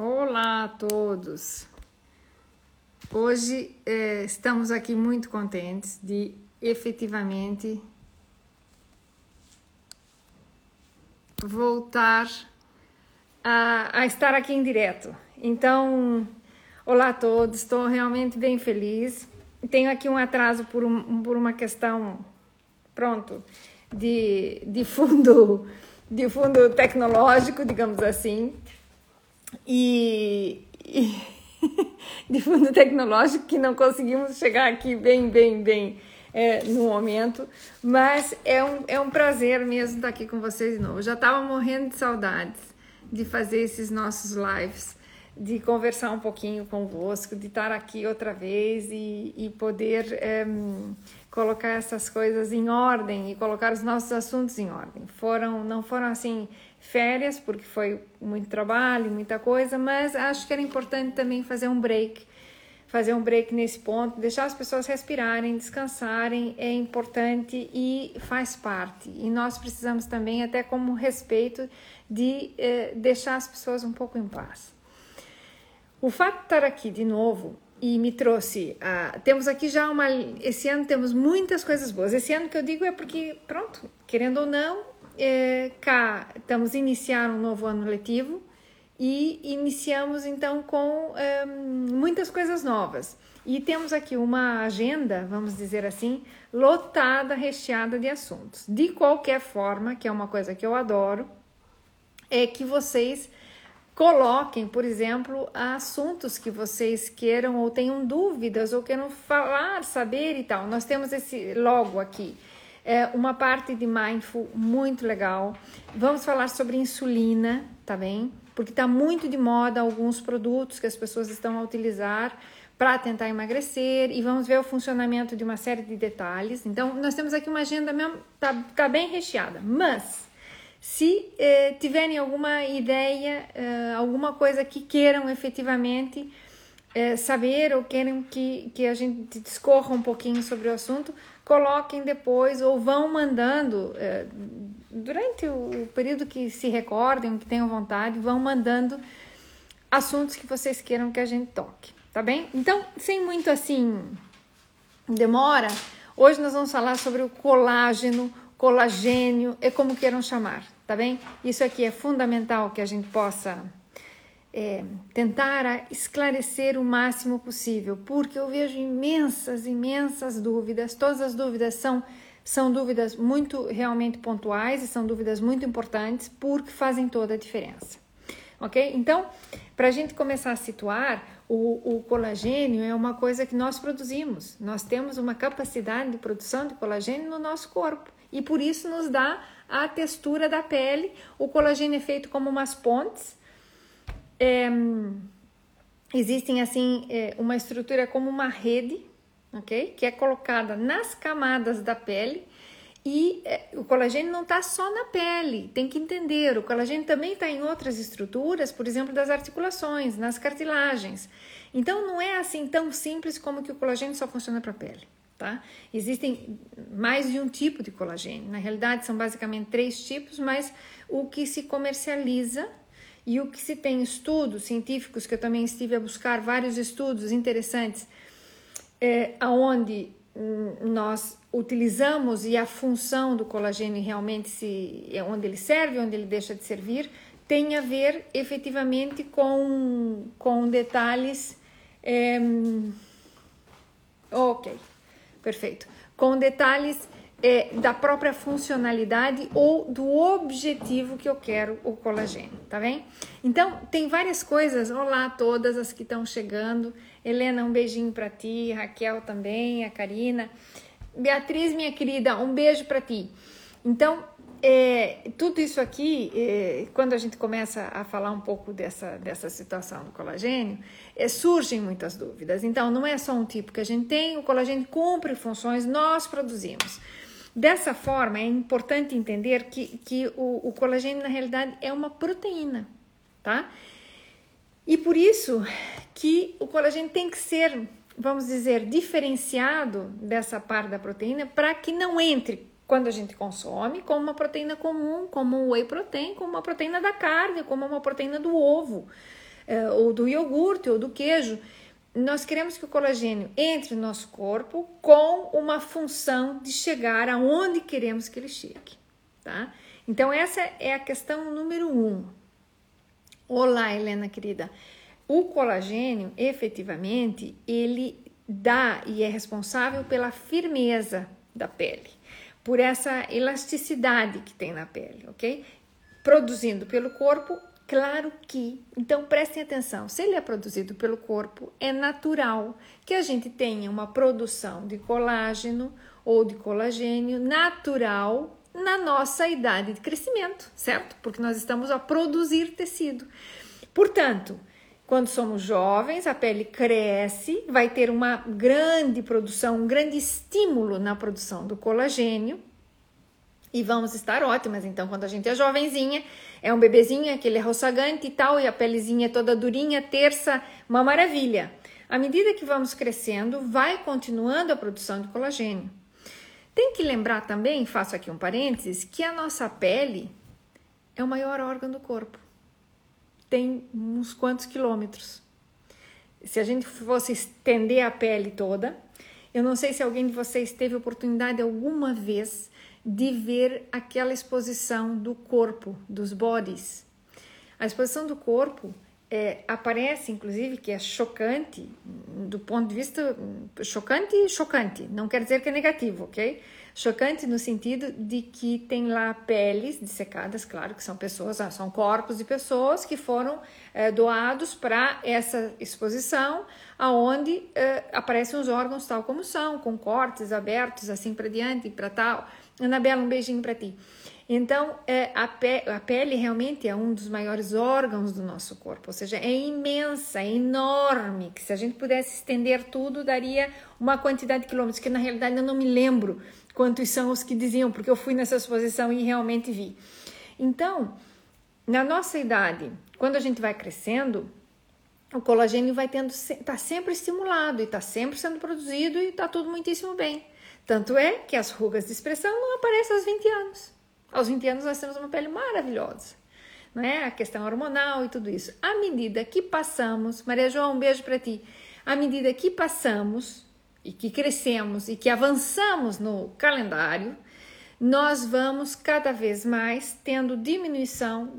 Olá a todos! Hoje eh, estamos aqui muito contentes de efetivamente voltar a, a estar aqui em direto. Então, olá a todos, estou realmente bem feliz. Tenho aqui um atraso por, um, por uma questão, pronto, de, de fundo de fundo tecnológico, digamos assim e, e de fundo tecnológico que não conseguimos chegar aqui bem, bem, bem é, no momento, mas é um, é um prazer mesmo estar aqui com vocês de novo. Já estava morrendo de saudades de fazer esses nossos lives, de conversar um pouquinho convosco, de estar aqui outra vez e, e poder é, colocar essas coisas em ordem e colocar os nossos assuntos em ordem. Foram, não foram assim férias, porque foi muito trabalho, muita coisa, mas acho que era importante também fazer um break, fazer um break nesse ponto, deixar as pessoas respirarem, descansarem, é importante e faz parte. E nós precisamos também, até como respeito, de eh, deixar as pessoas um pouco em paz. O fato de estar aqui de novo e me trouxe. Uh, temos aqui já uma. Esse ano temos muitas coisas boas. Esse ano que eu digo é porque, pronto, querendo ou não, é, cá estamos a iniciar um novo ano letivo e iniciamos então com é, muitas coisas novas. E temos aqui uma agenda, vamos dizer assim, lotada, recheada de assuntos. De qualquer forma, que é uma coisa que eu adoro, é que vocês coloquem, por exemplo, assuntos que vocês queiram ou tenham dúvidas ou queiram falar, saber e tal. Nós temos esse logo aqui é uma parte de mindful muito legal. Vamos falar sobre insulina, tá bem? Porque está muito de moda alguns produtos que as pessoas estão a utilizar para tentar emagrecer e vamos ver o funcionamento de uma série de detalhes. Então, nós temos aqui uma agenda mesmo, tá, tá bem recheada. Mas, se eh, tiverem alguma ideia, eh, alguma coisa que queiram efetivamente eh, saber ou querem que, que a gente discorra um pouquinho sobre o assunto, coloquem depois ou vão mandando é, durante o período que se recordem, que tenham vontade, vão mandando assuntos que vocês queiram que a gente toque, tá bem? Então, sem muito assim demora, hoje nós vamos falar sobre o colágeno, colagênio, é como queiram chamar, tá bem? Isso aqui é fundamental que a gente possa é, tentar esclarecer o máximo possível, porque eu vejo imensas, imensas dúvidas. Todas as dúvidas são, são dúvidas muito realmente pontuais e são dúvidas muito importantes, porque fazem toda a diferença. Ok? Então, para a gente começar a situar, o, o, colagênio é uma coisa que nós produzimos. Nós temos uma capacidade de produção de colagênio no nosso corpo e por isso nos dá a textura da pele. O colagênio é feito como umas pontes é, existem assim é, uma estrutura como uma rede, ok? Que é colocada nas camadas da pele e é, o colagênio não está só na pele, tem que entender. O colagênio também está em outras estruturas, por exemplo, das articulações, nas cartilagens. Então não é assim tão simples como que o colagênio só funciona para a pele. Tá? Existem mais de um tipo de colagênio. Na realidade, são basicamente três tipos, mas o que se comercializa e o que se tem estudos científicos, que eu também estive a buscar vários estudos interessantes, é, onde hum, nós utilizamos e a função do colagênio realmente se é onde ele serve, onde ele deixa de servir, tem a ver efetivamente com, com detalhes. É, ok, perfeito. Com detalhes é, da própria funcionalidade ou do objetivo que eu quero o colagênio, tá bem? Então, tem várias coisas. Olá, todas as que estão chegando. Helena, um beijinho para ti. Raquel também, a Karina. Beatriz, minha querida, um beijo para ti. Então, é, tudo isso aqui, é, quando a gente começa a falar um pouco dessa, dessa situação do colagênio, é, surgem muitas dúvidas. Então, não é só um tipo que a gente tem, o colagênio cumpre funções, nós produzimos. Dessa forma, é importante entender que, que o, o colagênio, na realidade, é uma proteína, tá? E por isso que o colagênio tem que ser, vamos dizer, diferenciado dessa parte da proteína para que não entre quando a gente consome como uma proteína comum, como o whey protein, como uma proteína da carne, como uma proteína do ovo. uh, ou do iogurte ou do queijo. Nós queremos que o colagênio entre no nosso corpo com uma função de chegar aonde queremos que ele chegue, tá? Então, essa é a questão número um. Olá, Helena querida. O colagênio, efetivamente, ele dá e é responsável pela firmeza da pele, por essa elasticidade que tem na pele, ok? Produzindo pelo corpo, claro que. Então prestem atenção: se ele é produzido pelo corpo, é natural que a gente tenha uma produção de colágeno ou de colagênio natural na nossa idade de crescimento, certo? Porque nós estamos a produzir tecido. Portanto, quando somos jovens, a pele cresce, vai ter uma grande produção, um grande estímulo na produção do colagênio e vamos estar ótimas. Então, quando a gente é jovenzinha, é um bebezinho, aquele roçagante e tal, e a pelezinha é toda durinha, terça, uma maravilha. À medida que vamos crescendo, vai continuando a produção de colagênio. Tem que lembrar também, faço aqui um parênteses, que a nossa pele é o maior órgão do corpo tem uns quantos quilômetros. Se a gente fosse estender a pele toda, eu não sei se alguém de vocês teve oportunidade alguma vez de ver aquela exposição do corpo, dos bodies. A exposição do corpo é, aparece, inclusive, que é chocante, do ponto de vista chocante chocante, não quer dizer que é negativo, ok? Chocante no sentido de que tem lá peles dissecadas, claro que são pessoas, ah, são corpos de pessoas que foram é, doados para essa exposição, aonde é, aparecem os órgãos tal como são, com cortes abertos, assim para diante, para tal. Anabela, um beijinho para ti. Então, é, a, pe a pele realmente é um dos maiores órgãos do nosso corpo, ou seja, é imensa, é enorme, que se a gente pudesse estender tudo, daria uma quantidade de quilômetros, que na realidade eu não me lembro quantos são os que diziam, porque eu fui nessa exposição e realmente vi. Então, na nossa idade, quando a gente vai crescendo, o colagênio vai tendo está sempre estimulado e está sempre sendo produzido e está tudo muitíssimo bem. Tanto é que as rugas de expressão não aparecem aos 20 anos. Aos 20 anos nós temos uma pele maravilhosa, não é? A questão hormonal e tudo isso. À medida que passamos, Maria João, um beijo para ti. À medida que passamos e que crescemos e que avançamos no calendário, nós vamos cada vez mais tendo diminuição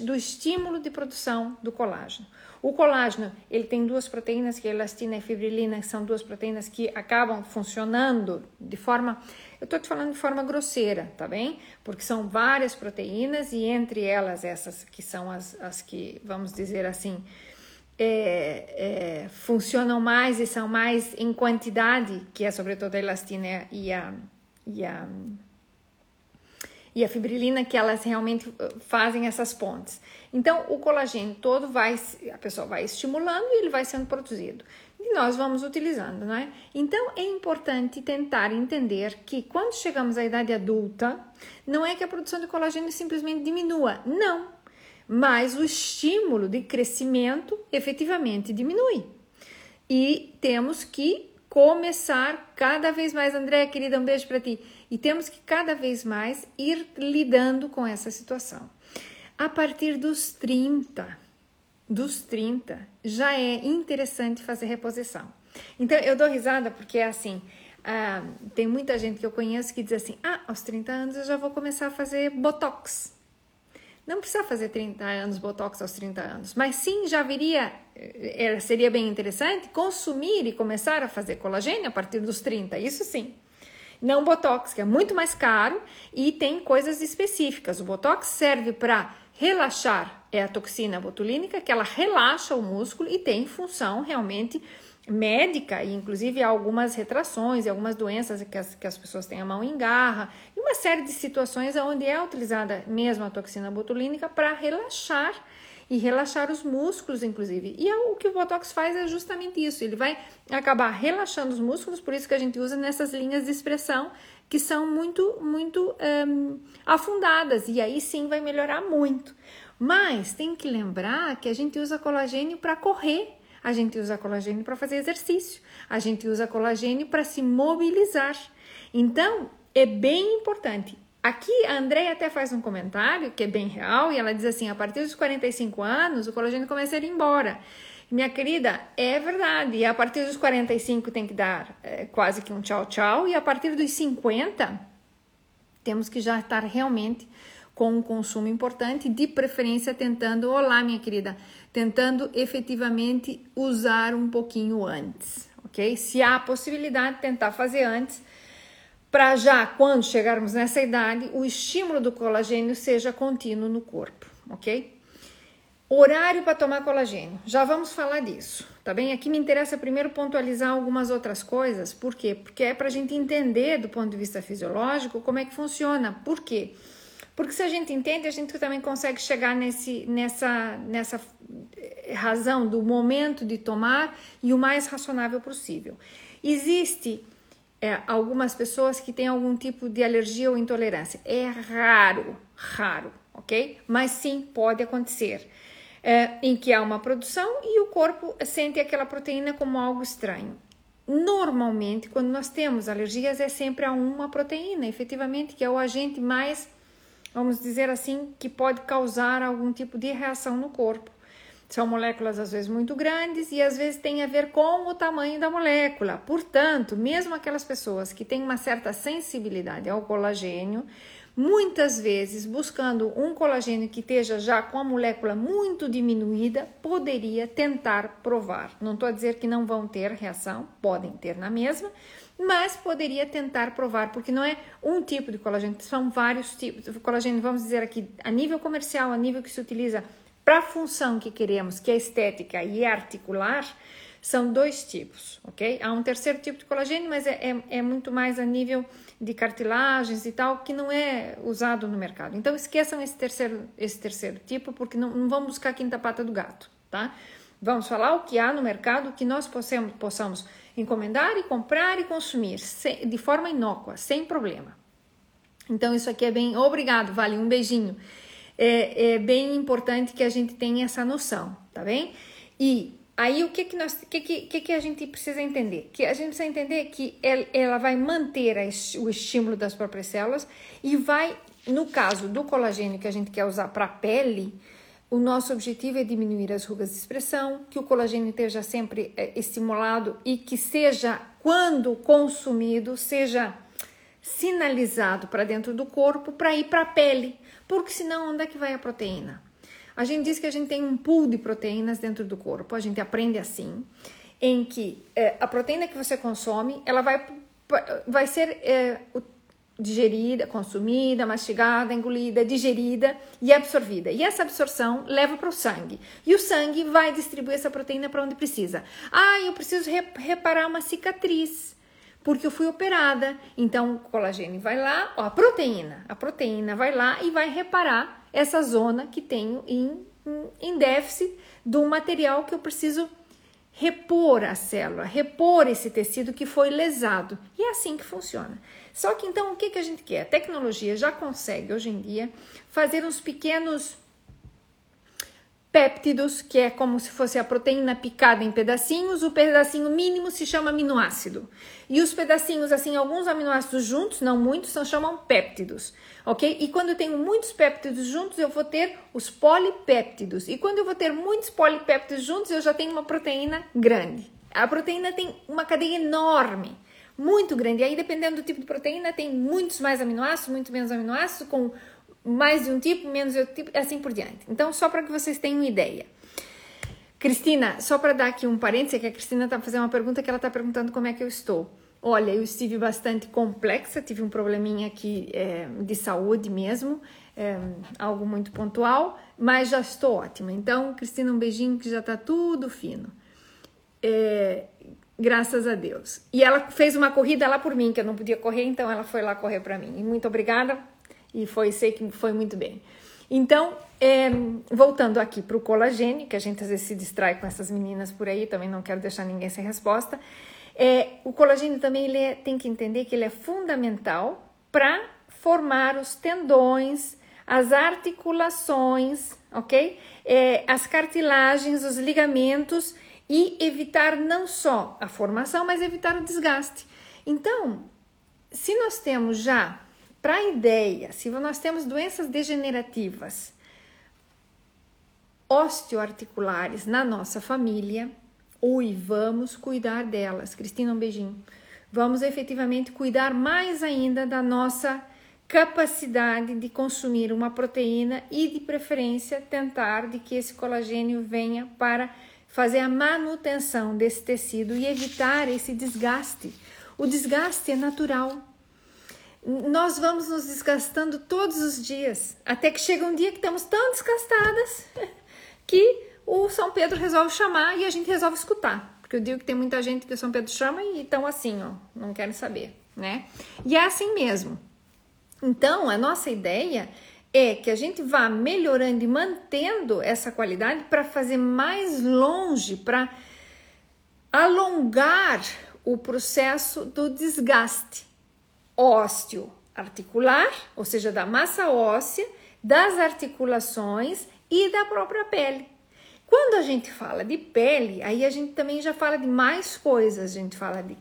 do estímulo de produção do colágeno. O colágeno, ele tem duas proteínas, que é elastina e fibrilina, que são duas proteínas que acabam funcionando de forma, eu estou te falando de forma grosseira, tá bem? Porque são várias proteínas e entre elas essas que são as, as que, vamos dizer assim, é, é, funcionam mais e são mais em quantidade, que é sobretudo a elastina e a, e a e a fibrilina que elas realmente uh, fazem essas pontes. Então, o colagênio todo vai, a pessoa vai estimulando e ele vai sendo produzido. E nós vamos utilizando, não é? Então, é importante tentar entender que quando chegamos à idade adulta, não é que a produção de colagênio simplesmente diminua, não. Mas o estímulo de crescimento efetivamente diminui. E temos que começar cada vez mais, André, querida, um beijo para ti e temos que cada vez mais ir lidando com essa situação. A partir dos 30, dos 30, já é interessante fazer reposição. Então eu dou risada porque é assim. Ah, tem muita gente que eu conheço que diz assim: ah, aos 30 anos eu já vou começar a fazer botox. Não precisa fazer 30 anos botox aos 30 anos, mas sim já viria, eh, seria bem interessante consumir e começar a fazer colagênio a partir dos 30, isso sim. Não botox, que é muito mais caro e tem coisas específicas. O botox serve para relaxar, é a toxina botulínica, que ela relaxa o músculo e tem função realmente médica, e inclusive algumas retrações e algumas doenças que as, que as pessoas têm a mão em garra, e uma série de situações onde é utilizada mesmo a toxina botulínica para relaxar e relaxar os músculos, inclusive. E é o que o Botox faz é justamente isso, ele vai acabar relaxando os músculos, por isso que a gente usa nessas linhas de expressão que são muito, muito um, afundadas, e aí sim vai melhorar muito. Mas tem que lembrar que a gente usa colagênio para correr, a gente usa colagênio para fazer exercício, a gente usa colagênio para se mobilizar. Então, é bem importante Aqui a Andrea até faz um comentário que é bem real e ela diz assim: a partir dos 45 anos o colagênio começa a ir embora. Minha querida, é verdade. E a partir dos 45 tem que dar é, quase que um tchau, tchau. E a partir dos 50, temos que já estar realmente com um consumo importante, de preferência tentando, olá, minha querida, tentando efetivamente usar um pouquinho antes, ok? Se há possibilidade, tentar fazer antes, para já, quando chegarmos nessa idade, o estímulo do colagênio seja contínuo no corpo, ok? Horário para tomar colagênio. Já vamos falar disso, tá bem? Aqui me interessa primeiro pontualizar algumas outras coisas. Por quê? Porque é para a gente entender do ponto de vista fisiológico como é que funciona. Por quê? Porque se a gente entende, a gente também consegue chegar nesse, nessa, nessa razão do momento de tomar e o mais racionável possível. Existe é, algumas pessoas que têm algum tipo de alergia ou intolerância. É raro, raro, ok? Mas sim, pode acontecer é, em que há uma produção e o corpo sente aquela proteína como algo estranho. Normalmente, quando nós temos alergias, é sempre a uma proteína, efetivamente, que é o agente mais, vamos dizer assim, que pode causar algum tipo de reação no corpo. São moléculas às vezes muito grandes e às vezes tem a ver com o tamanho da molécula. Portanto, mesmo aquelas pessoas que têm uma certa sensibilidade ao colagênio, Muitas vezes, buscando um colagênio que esteja já com a molécula muito diminuída, poderia tentar provar. Não estou a dizer que não vão ter reação, podem ter na mesma, mas poderia tentar provar, porque não é um tipo de colagênio, são vários tipos de colagênio, vamos dizer aqui, a nível comercial, a nível que se utiliza para a função que queremos, que é estética e articular, são dois tipos, ok? Há um terceiro tipo de colagênio, mas é, é, é muito mais a nível de cartilagens e tal, que não é usado no mercado. Então esqueçam esse terceiro, esse terceiro tipo, porque não, não vamos buscar a quinta pata do gato, tá? Vamos falar o que há no mercado que nós possamos, possamos encomendar e comprar e consumir sem, de forma inócua, sem problema. Então isso aqui é bem. Obrigado, vale um beijinho. É, é bem importante que a gente tenha essa noção, tá bem? E Aí o que que, nós, que, que, que a gente precisa entender? Que a gente precisa entender que ela vai manter o estímulo das próprias células e vai, no caso do colagênio que a gente quer usar para a pele, o nosso objetivo é diminuir as rugas de expressão, que o colagênio esteja sempre é, estimulado e que seja, quando consumido, seja sinalizado para dentro do corpo para ir para a pele, porque senão onde é que vai a proteína? A gente diz que a gente tem um pool de proteínas dentro do corpo, a gente aprende assim, em que é, a proteína que você consome, ela vai, vai ser é, digerida, consumida, mastigada, engolida, digerida e absorvida. E essa absorção leva para o sangue. E o sangue vai distribuir essa proteína para onde precisa. Ah, eu preciso reparar uma cicatriz porque eu fui operada. Então, o colagênio vai lá, ó, a proteína, a proteína vai lá e vai reparar essa zona que tenho em, em déficit do material que eu preciso repor a célula, repor esse tecido que foi lesado. E é assim que funciona. Só que então o que, que a gente quer? A tecnologia já consegue hoje em dia fazer uns pequenos péptidos, que é como se fosse a proteína picada em pedacinhos, o pedacinho mínimo se chama aminoácido. E os pedacinhos, assim, alguns aminoácidos juntos, não muitos, são chamam péptidos, ok? E quando eu tenho muitos péptidos juntos, eu vou ter os polipéptidos. E quando eu vou ter muitos polipéptidos juntos, eu já tenho uma proteína grande. A proteína tem uma cadeia enorme, muito grande. E aí, dependendo do tipo de proteína, tem muitos mais aminoácidos, muito menos aminoácidos, com mais de um tipo, menos de outro tipo, assim por diante. Então, só para que vocês tenham ideia. Cristina, só para dar aqui um parêntese, que a Cristina está fazendo uma pergunta que ela está perguntando como é que eu estou. Olha, eu estive bastante complexa, tive um probleminha aqui é, de saúde mesmo, é, algo muito pontual, mas já estou ótima. Então, Cristina, um beijinho que já está tudo fino. É, graças a Deus. E ela fez uma corrida lá por mim, que eu não podia correr, então ela foi lá correr para mim. E muito obrigada e foi sei que foi muito bem. Então, é, voltando aqui para o colagênio, que a gente às vezes se distrai com essas meninas por aí, também não quero deixar ninguém sem resposta. É, o colagênio também ele é, tem que entender que ele é fundamental para formar os tendões, as articulações, ok? É, as cartilagens, os ligamentos e evitar não só a formação, mas evitar o desgaste. Então, se nós temos já para a ideia, se nós temos doenças degenerativas osteoarticulares na nossa família, ui, vamos cuidar delas. Cristina, um beijinho. Vamos efetivamente cuidar mais ainda da nossa capacidade de consumir uma proteína e de preferência tentar de que esse colagênio venha para fazer a manutenção desse tecido e evitar esse desgaste. O desgaste é natural. Nós vamos nos desgastando todos os dias, até que chega um dia que estamos tão desgastadas que o São Pedro resolve chamar e a gente resolve escutar. Porque eu digo que tem muita gente que o São Pedro chama e estão assim, ó, não querem saber, né? E é assim mesmo. Então, a nossa ideia é que a gente vá melhorando e mantendo essa qualidade para fazer mais longe, para alongar o processo do desgaste ósseo-articular, ou seja, da massa óssea, das articulações e da própria pele. Quando a gente fala de pele, aí a gente também já fala de mais coisas, a gente fala de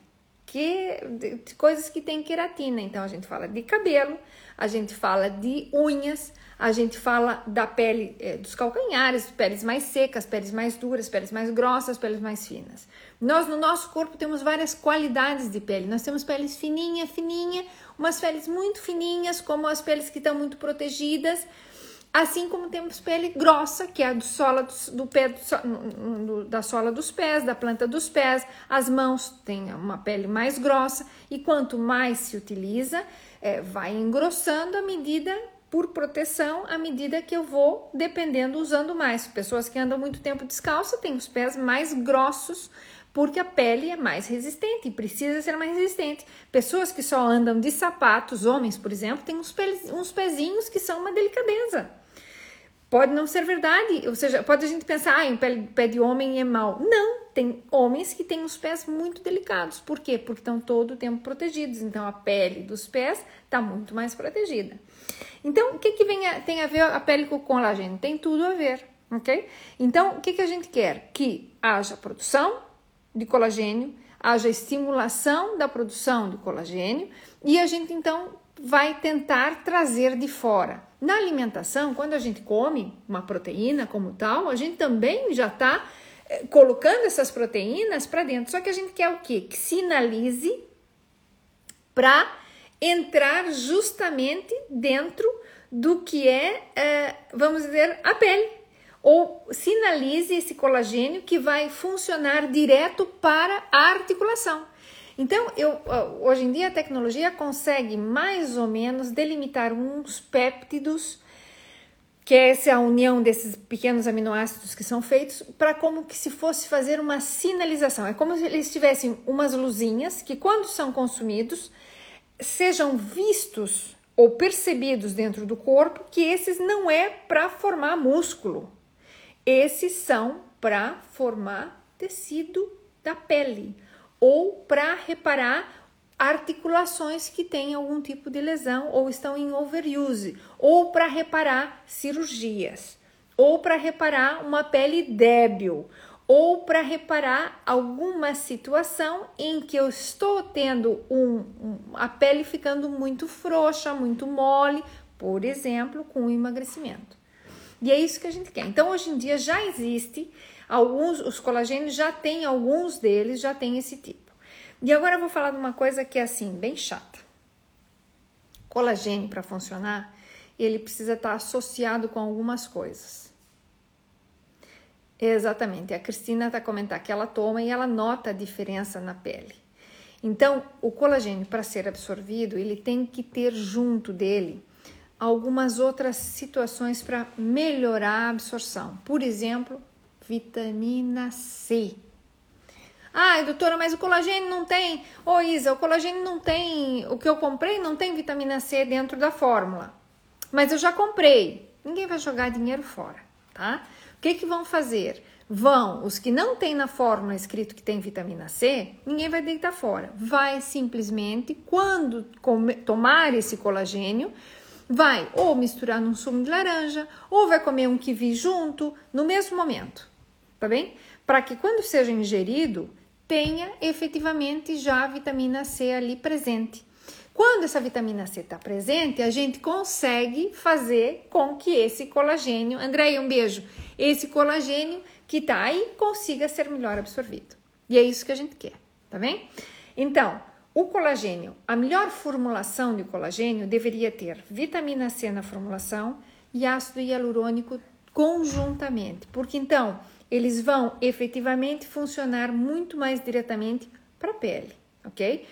que de coisas que tem queratina. Então a gente fala de cabelo, a gente fala de unhas, a gente fala da pele é, dos calcanhares, peles mais secas, peles mais duras, peles mais grossas, peles mais finas. Nós no nosso corpo temos várias qualidades de pele. Nós temos peles fininha, fininha, umas peles muito fininhas, como as peles que estão muito protegidas Assim como temos pele grossa, que é a do sola do, do pé, do, do, da sola dos pés, da planta dos pés. As mãos têm uma pele mais grossa e quanto mais se utiliza, é, vai engrossando a medida por proteção à medida que eu vou dependendo usando mais. Pessoas que andam muito tempo descalça têm os pés mais grossos porque a pele é mais resistente e precisa ser mais resistente. Pessoas que só andam de sapatos, homens, por exemplo, têm uns, uns pezinhos que são uma delicadeza. Pode não ser verdade, ou seja, pode a gente pensar, ah, pé, pé de homem é mau. Não, tem homens que têm os pés muito delicados. Por quê? Porque estão todo o tempo protegidos. Então a pele dos pés está muito mais protegida. Então, o que, que vem a, tem a ver a pele com o colagênio? Tem tudo a ver, ok? Então, o que, que a gente quer? Que haja produção de colagênio, haja estimulação da produção de colagênio e a gente então vai tentar trazer de fora. Na alimentação, quando a gente come uma proteína como tal, a gente também já está eh, colocando essas proteínas para dentro. Só que a gente quer o quê? Que sinalize para entrar justamente dentro do que é, é, vamos dizer, a pele. Ou sinalize esse colagênio que vai funcionar direto para a articulação. Então, eu, hoje em dia a tecnologia consegue mais ou menos delimitar uns péptidos, que é essa união desses pequenos aminoácidos que são feitos, para como que se fosse fazer uma sinalização. É como se eles tivessem umas luzinhas que, quando são consumidos, sejam vistos ou percebidos dentro do corpo que esses não é para formar músculo, esses são para formar tecido da pele ou para reparar articulações que têm algum tipo de lesão ou estão em overuse, ou para reparar cirurgias, ou para reparar uma pele débil, ou para reparar alguma situação em que eu estou tendo um, um, a pele ficando muito frouxa, muito mole, por exemplo, com o emagrecimento. E é isso que a gente quer. Então, hoje em dia já existe Alguns, os colagênios já tem, alguns deles já tem esse tipo. E agora eu vou falar de uma coisa que é assim, bem chata. Colagênio para funcionar, ele precisa estar associado com algumas coisas. Exatamente, a Cristina está comentando que ela toma e ela nota a diferença na pele. Então, o colagênio para ser absorvido, ele tem que ter junto dele algumas outras situações para melhorar a absorção. Por exemplo, vitamina C. Ai, doutora, mas o colagênio não tem. Ô, Isa, o colagênio não tem. O que eu comprei não tem vitamina C dentro da fórmula. Mas eu já comprei. Ninguém vai jogar dinheiro fora, tá? O que, que vão fazer? Vão, os que não tem na fórmula escrito que tem vitamina C, ninguém vai deitar fora. Vai simplesmente, quando tomar esse colagênio, vai ou misturar num sumo de laranja, ou vai comer um kiwi junto, no mesmo momento tá bem? Para que quando seja ingerido, tenha efetivamente já a vitamina C ali presente. Quando essa vitamina C está presente, a gente consegue fazer com que esse colagênio, Andréia, um beijo, esse colagênio que está aí consiga ser melhor absorvido. E é isso que a gente quer, tá bem? Então, o colagênio, a melhor formulação de colagênio deveria ter vitamina C na formulação e ácido hialurônico conjuntamente, porque então eles vão efetivamente funcionar muito mais diretamente para a pele, ok?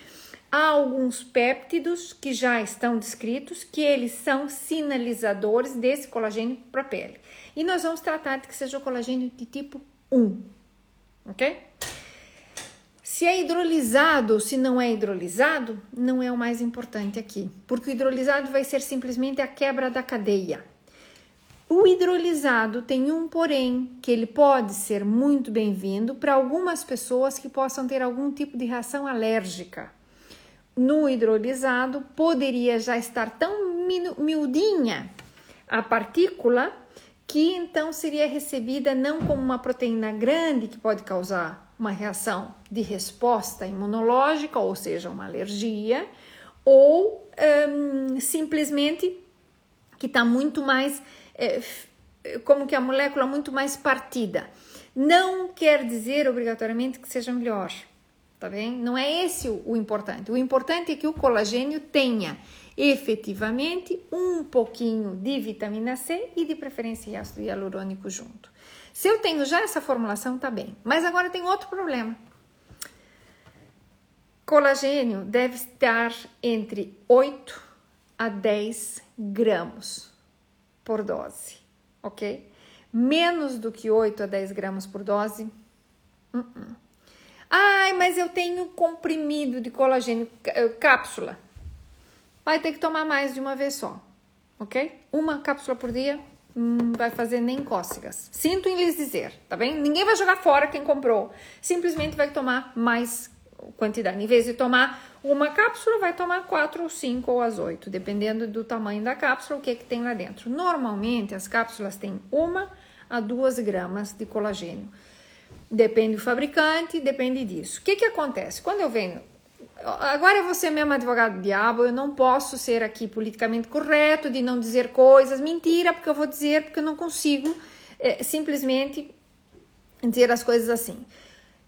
Há alguns péptidos que já estão descritos que eles são sinalizadores desse colagênio para a pele. E nós vamos tratar de que seja o colagênio de tipo 1, ok? Se é hidrolisado ou se não é hidrolisado, não é o mais importante aqui, porque o hidrolisado vai ser simplesmente a quebra da cadeia. O hidrolisado tem um porém, que ele pode ser muito bem-vindo para algumas pessoas que possam ter algum tipo de reação alérgica no hidrolisado poderia já estar tão miudinha a partícula que então seria recebida não como uma proteína grande que pode causar uma reação de resposta imunológica, ou seja, uma alergia, ou hum, simplesmente que está muito mais, é, como que a molécula muito mais partida. Não quer dizer obrigatoriamente que seja melhor tá bem? Não é esse o, o importante. O importante é que o colagênio tenha efetivamente um pouquinho de vitamina C e de preferência ácido hialurônico junto. Se eu tenho já essa formulação, tá bem. Mas agora tem outro problema. Colagênio deve estar entre 8 a 10 gramas por dose, ok? Menos do que 8 a 10 gramas por dose, uh -uh. Ai, mas eu tenho comprimido de colagênio, eh, cápsula. Vai ter que tomar mais de uma vez só, ok? Uma cápsula por dia hum, vai fazer nem cócegas. Sinto em lhes dizer, tá bem? Ninguém vai jogar fora quem comprou. Simplesmente vai tomar mais quantidade. Em vez de tomar uma cápsula, vai tomar quatro ou cinco ou as oito, dependendo do tamanho da cápsula, o que, é que tem lá dentro. Normalmente, as cápsulas têm uma a duas gramas de colagênio. Depende do fabricante, depende disso. O que, que acontece? Quando eu venho. Agora ser mesmo advogado do diabo, eu não posso ser aqui politicamente correto, de não dizer coisas, mentira, porque eu vou dizer, porque eu não consigo é, simplesmente dizer as coisas assim.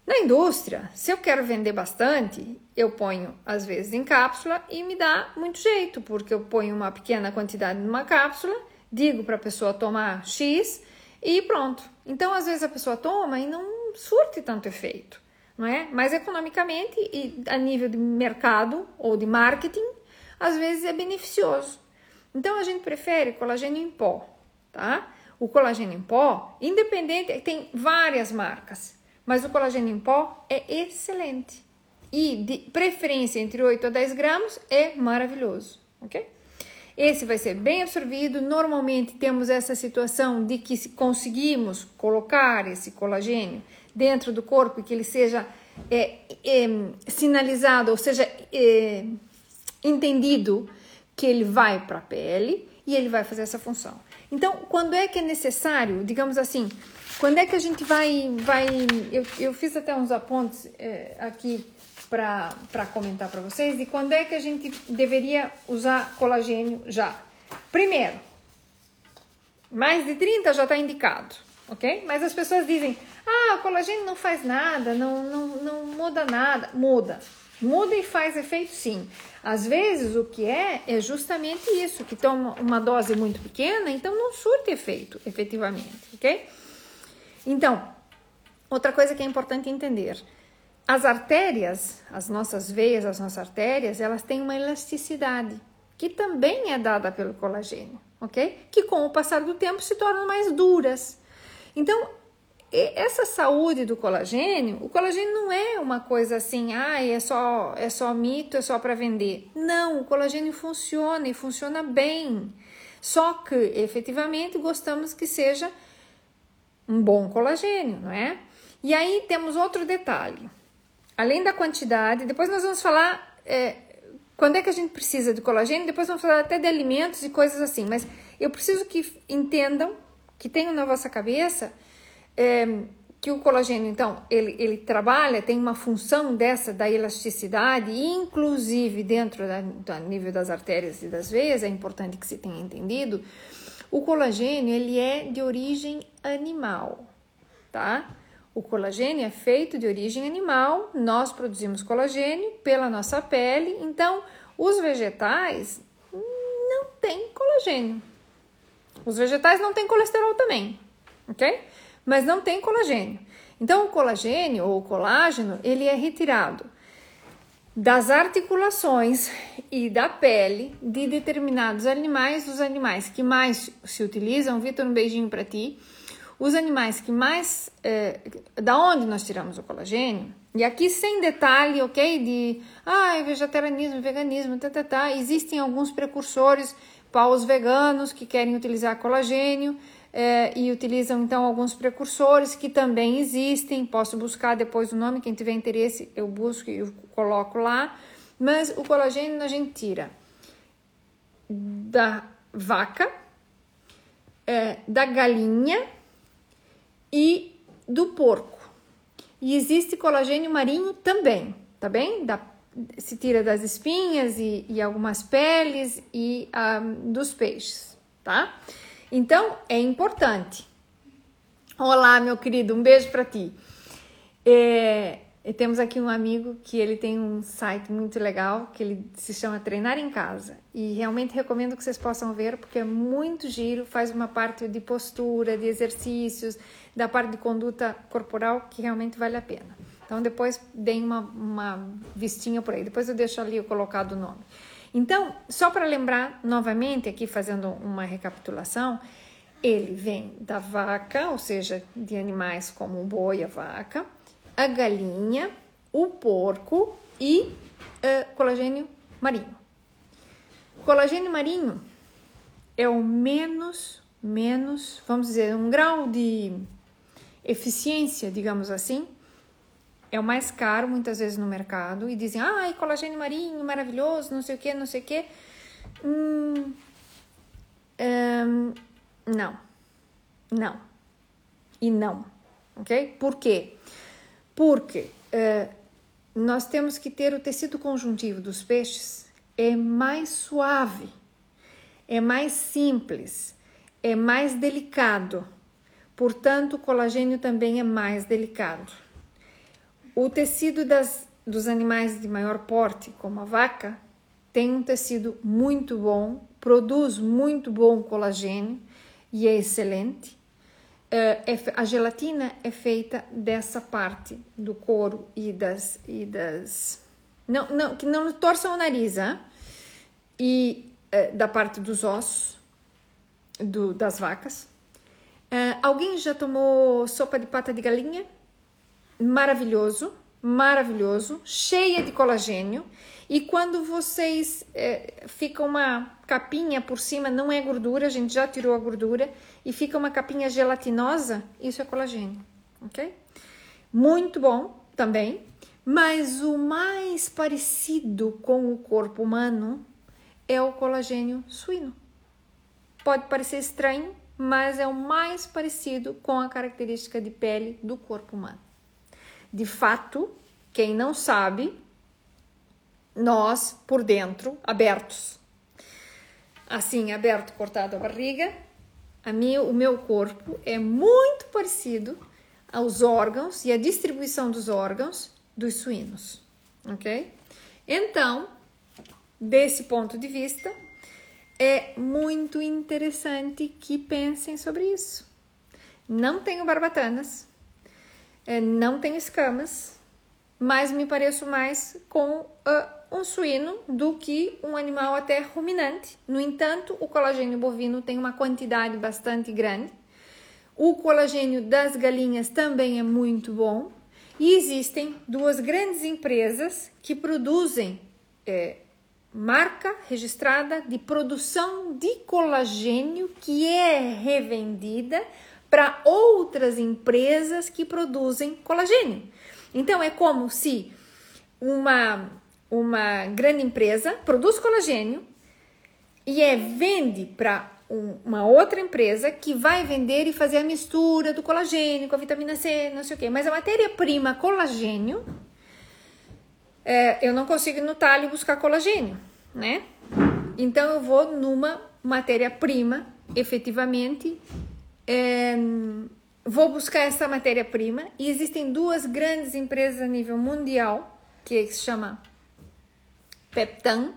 Na indústria, se eu quero vender bastante, eu ponho às vezes em cápsula e me dá muito jeito, porque eu ponho uma pequena quantidade numa cápsula, digo para a pessoa tomar X e pronto. Então, às vezes a pessoa toma e não surte tanto efeito, não é? Mas economicamente e a nível de mercado ou de marketing, às vezes é beneficioso. Então a gente prefere colagênio em pó, tá? O colagênio em pó, independente, tem várias marcas, mas o colagênio em pó é excelente. E de preferência entre 8 a 10 gramas é maravilhoso, ok? Esse vai ser bem absorvido. Normalmente temos essa situação de que conseguimos colocar esse colagênio dentro do corpo e que ele seja é, é, sinalizado, ou seja, é, entendido que ele vai para a pele e ele vai fazer essa função. Então, quando é que é necessário, digamos assim, quando é que a gente vai. vai eu, eu fiz até uns apontes é, aqui para comentar para vocês e quando é que a gente deveria usar colagênio já. Primeiro, mais de 30 já está indicado, ok? Mas as pessoas dizem, ah, o colagênio não faz nada, não, não, não muda nada. Muda. Muda e faz efeito sim. Às vezes o que é é justamente isso, que toma uma dose muito pequena, então não surte efeito, efetivamente, ok? Então, outra coisa que é importante entender, as artérias, as nossas veias, as nossas artérias, elas têm uma elasticidade que também é dada pelo colagênio, ok? Que com o passar do tempo se tornam mais duras. Então, essa saúde do colagênio, o colagênio não é uma coisa assim, ah, é só é só mito, é só para vender. Não, o colagênio funciona e funciona bem. Só que efetivamente gostamos que seja um bom colagênio, não é? E aí temos outro detalhe além da quantidade, depois nós vamos falar é, quando é que a gente precisa de colagênio, depois vamos falar até de alimentos e coisas assim, mas eu preciso que entendam, que tenham na vossa cabeça, é, que o colagênio, então, ele, ele trabalha, tem uma função dessa da elasticidade, inclusive dentro da, do nível das artérias e das veias, é importante que se tenha entendido. O colagênio, ele é de origem animal, tá? O colagênio é feito de origem animal, nós produzimos colagênio pela nossa pele, então os vegetais não têm colagênio. Os vegetais não têm colesterol também, ok? Mas não tem colagênio. Então, o colagênio ou colágeno, ele é retirado das articulações e da pele de determinados animais, dos animais que mais se utilizam. Vitor, um beijinho para ti. Os animais que mais. É, da onde nós tiramos o colagênio? E aqui sem detalhe, ok? De ah, vegetarianismo, veganismo, tá, tá, tá. Existem alguns precursores para os veganos que querem utilizar colagênio é, e utilizam então alguns precursores que também existem. Posso buscar depois o nome, quem tiver interesse, eu busco e coloco lá. Mas o colagênio a gente tira da vaca, é, da galinha e do porco. E existe colagênio marinho também, tá bem? Da, se tira das espinhas e, e algumas peles e um, ah, dos peixes, tá? Então, é importante. Olá, meu querido, um beijo para ti. É, temos aqui um amigo que ele tem um site muito legal que ele se chama Treinar em Casa e realmente recomendo que vocês possam ver porque é muito giro, faz uma parte de postura, de exercícios, da parte de conduta corporal que realmente vale a pena. Então depois deem uma, uma vistinha por aí, depois eu deixo ali colocado o nome. Então, só para lembrar novamente, aqui fazendo uma recapitulação, ele vem da vaca, ou seja, de animais como o boi, a vaca, a galinha, o porco e uh, colagênio marinho. Colagênio marinho é o menos, menos, vamos dizer, um grau de eficiência, digamos assim, é o mais caro muitas vezes no mercado e dizem, ai, colagênio marinho, maravilhoso, não sei o que, não sei o que. Hum, hum, não, não e não, ok? Por quê? Porque uh, nós temos que ter o tecido conjuntivo dos peixes é mais suave, é mais simples, é mais delicado. Portanto, o colagênio também é mais delicado. O tecido das, dos animais de maior porte, como a vaca, tem um tecido muito bom, produz muito bom colagênio e é excelente. Uh, é, a gelatina é feita dessa parte do couro e das. E das não, não, que não torçam o nariz, hein? e uh, da parte dos ossos do, das vacas. Uh, alguém já tomou sopa de pata de galinha? Maravilhoso, maravilhoso, cheia de colagênio. E quando vocês é, fica uma capinha por cima, não é gordura, a gente já tirou a gordura, e fica uma capinha gelatinosa, isso é colagênio, ok? Muito bom também, mas o mais parecido com o corpo humano é o colagênio suíno. Pode parecer estranho, mas é o mais parecido com a característica de pele do corpo humano. De fato, quem não sabe, nós por dentro, abertos. Assim, aberto, cortado a barriga, a minha, o meu corpo é muito parecido aos órgãos e a distribuição dos órgãos dos suínos, ok? Então, desse ponto de vista, é muito interessante que pensem sobre isso. Não tenho barbatanas, é, não tenho escamas, mas me pareço mais com uh, um suíno do que um animal até ruminante. No entanto, o colagênio bovino tem uma quantidade bastante grande. O colagênio das galinhas também é muito bom. E existem duas grandes empresas que produzem é, marca registrada de produção de colagênio que é revendida para outras empresas que produzem colagênio. Então é como se uma, uma grande empresa produz colagênio e é, vende para um, uma outra empresa que vai vender e fazer a mistura do colagênio com a vitamina C, não sei o quê. Mas a matéria-prima colagênio, é, eu não consigo ir no talho buscar colagênio, né? Então eu vou numa matéria-prima, efetivamente, é, vou buscar essa matéria-prima e existem duas grandes empresas a nível mundial que se chama Peptan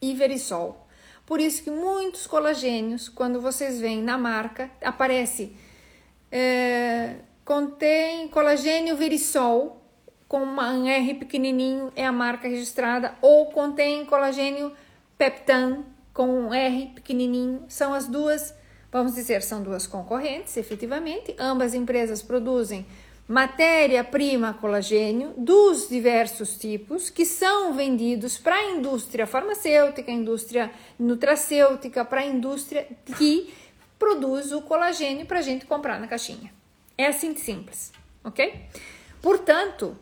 e Verisol. Por isso que muitos colagênios, quando vocês veem na marca, aparece é, contém colagênio Verisol com um R pequenininho é a marca registrada ou contém colagênio Peptan com um R pequenininho. São as duas, vamos dizer, são duas concorrentes, efetivamente. Ambas empresas produzem matéria-prima colagênio dos diversos tipos que são vendidos para a indústria farmacêutica, indústria nutracêutica, para a indústria que produz o colagênio para a gente comprar na caixinha. É assim de simples, ok? Portanto,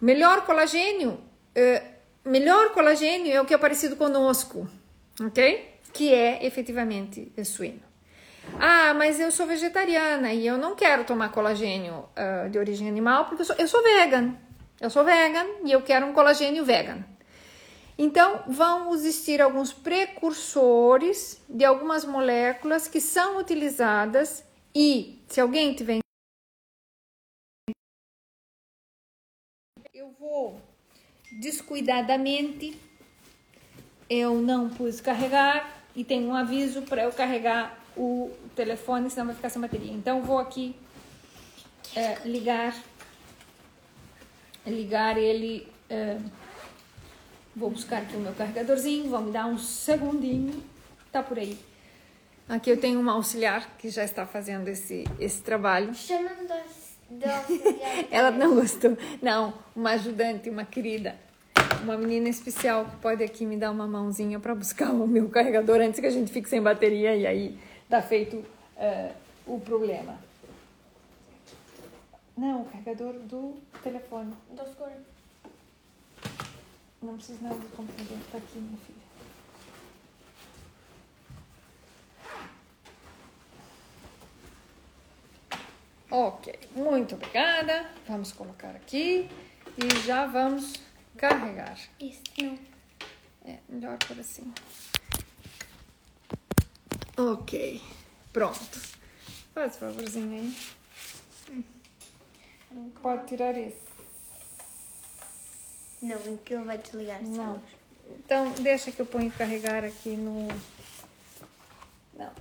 melhor colagênio, uh, melhor colagênio é o que é parecido conosco, ok? Que é efetivamente suíno. Ah, mas eu sou vegetariana e eu não quero tomar colagênio uh, de origem animal porque eu sou, eu sou vegan. Eu sou vegan e eu quero um colagênio vegan. Então, vão existir alguns precursores de algumas moléculas que são utilizadas e, se alguém tiver. Eu vou descuidadamente, eu não pus carregar e tem um aviso para eu carregar o telefone, senão vai ficar sem bateria. Então vou aqui é, ligar, ligar ele. É, vou buscar aqui o meu carregadorzinho, vão me dar um segundinho, tá por aí. Aqui eu tenho uma auxiliar que já está fazendo esse, esse trabalho. Chama do, do auxiliar. Ela não gostou. Não, uma ajudante, uma querida uma menina especial que pode aqui me dar uma mãozinha para buscar o meu carregador antes que a gente fique sem bateria e aí tá feito uh, o problema. Não, o carregador do telefone. Do escuro. Não precisa nada do computador, tá aqui, minha filha. Ok, muito obrigada. Vamos colocar aqui e já vamos carregar. Isso, não. É, melhor por assim. Ok, pronto. Faz favorzinho aí. Pode tirar esse. Não, aquilo vai desligar. Não. Então, deixa que eu ponho carregar aqui no. Não.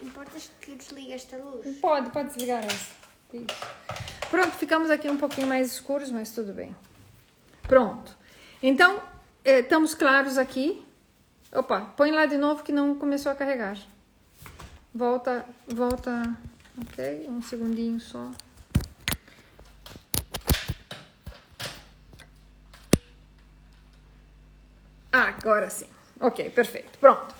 Importas que desliga esta luz? Pode, pode desligar essa. Pronto, ficamos aqui um pouquinho mais escuros, mas tudo bem. Pronto. Então, eh, estamos claros aqui Opa, põe lá de novo que não começou a carregar. Volta, volta. Ok, um segundinho só. Ah, agora sim. Ok, perfeito. Pronto.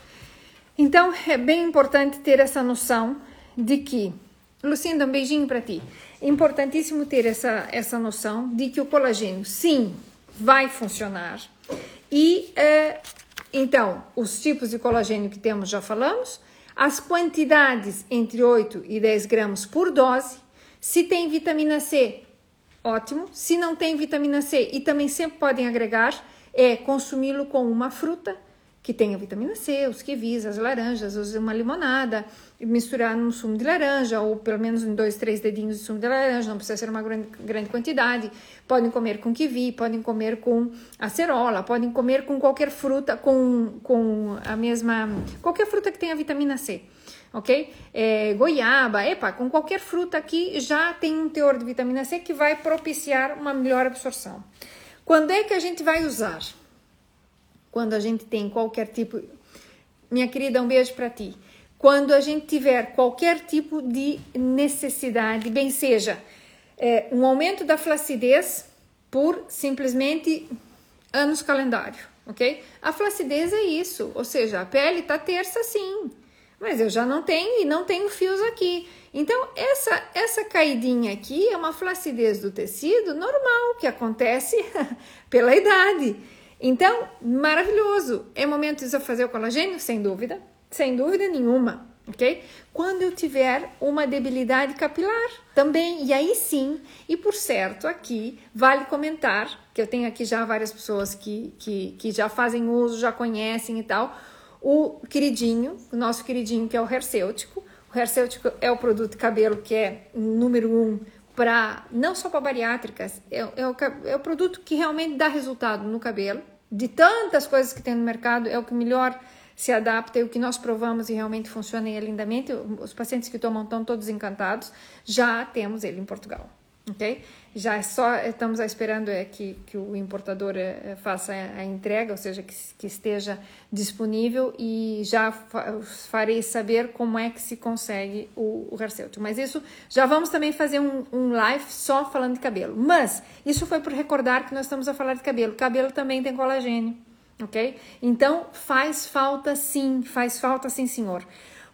Então, é bem importante ter essa noção de que. Lucinda, um beijinho para ti. É importantíssimo ter essa, essa noção de que o colagênio, sim, vai funcionar. E uh, então, os tipos de colagênio que temos já falamos, as quantidades entre 8 e 10 gramas por dose. Se tem vitamina C, ótimo. Se não tem vitamina C, e também sempre podem agregar, é consumi-lo com uma fruta que tenha vitamina C, os kiwis, as laranjas, uma limonada, misturar num sumo de laranja, ou pelo menos em dois, três dedinhos de sumo de laranja, não precisa ser uma grande, grande quantidade. Podem comer com kiwi, podem comer com acerola, podem comer com qualquer fruta, com, com a mesma. qualquer fruta que tenha vitamina C. Ok? É, goiaba, epa, com qualquer fruta que já tem um teor de vitamina C que vai propiciar uma melhor absorção. Quando é que a gente vai usar? Quando a gente tem qualquer tipo. Minha querida, um beijo para ti quando a gente tiver qualquer tipo de necessidade, bem seja é, um aumento da flacidez por simplesmente anos calendário, ok? A flacidez é isso, ou seja, a pele tá terça sim, mas eu já não tenho e não tenho fios aqui. Então, essa, essa caidinha aqui é uma flacidez do tecido normal que acontece pela idade. Então, maravilhoso. É momento de fazer o colagênio? Sem dúvida sem dúvida nenhuma, ok? Quando eu tiver uma debilidade capilar também, e aí sim, e por certo, aqui vale comentar, que eu tenho aqui já várias pessoas que, que, que já fazem uso, já conhecem e tal, o queridinho, o nosso queridinho que é o Hercêutico. O Hercêutico é o produto de cabelo que é número um para não só para bariátricas, é, é, o, é o produto que realmente dá resultado no cabelo. De tantas coisas que tem no mercado, é o que melhor se adapta e o que nós provamos e realmente funciona lindamente. Os pacientes que tomam estão todos encantados. Já temos ele em Portugal ok? Já é só estamos esperando é que, que o importador é, faça a entrega, ou seja, que, que esteja disponível e já fa farei saber como é que se consegue o, o. Mas isso já vamos também fazer um, um live só falando de cabelo. Mas isso foi por recordar que nós estamos a falar de cabelo. Cabelo também tem colagênio, ok? Então faz falta sim, faz falta sim, senhor.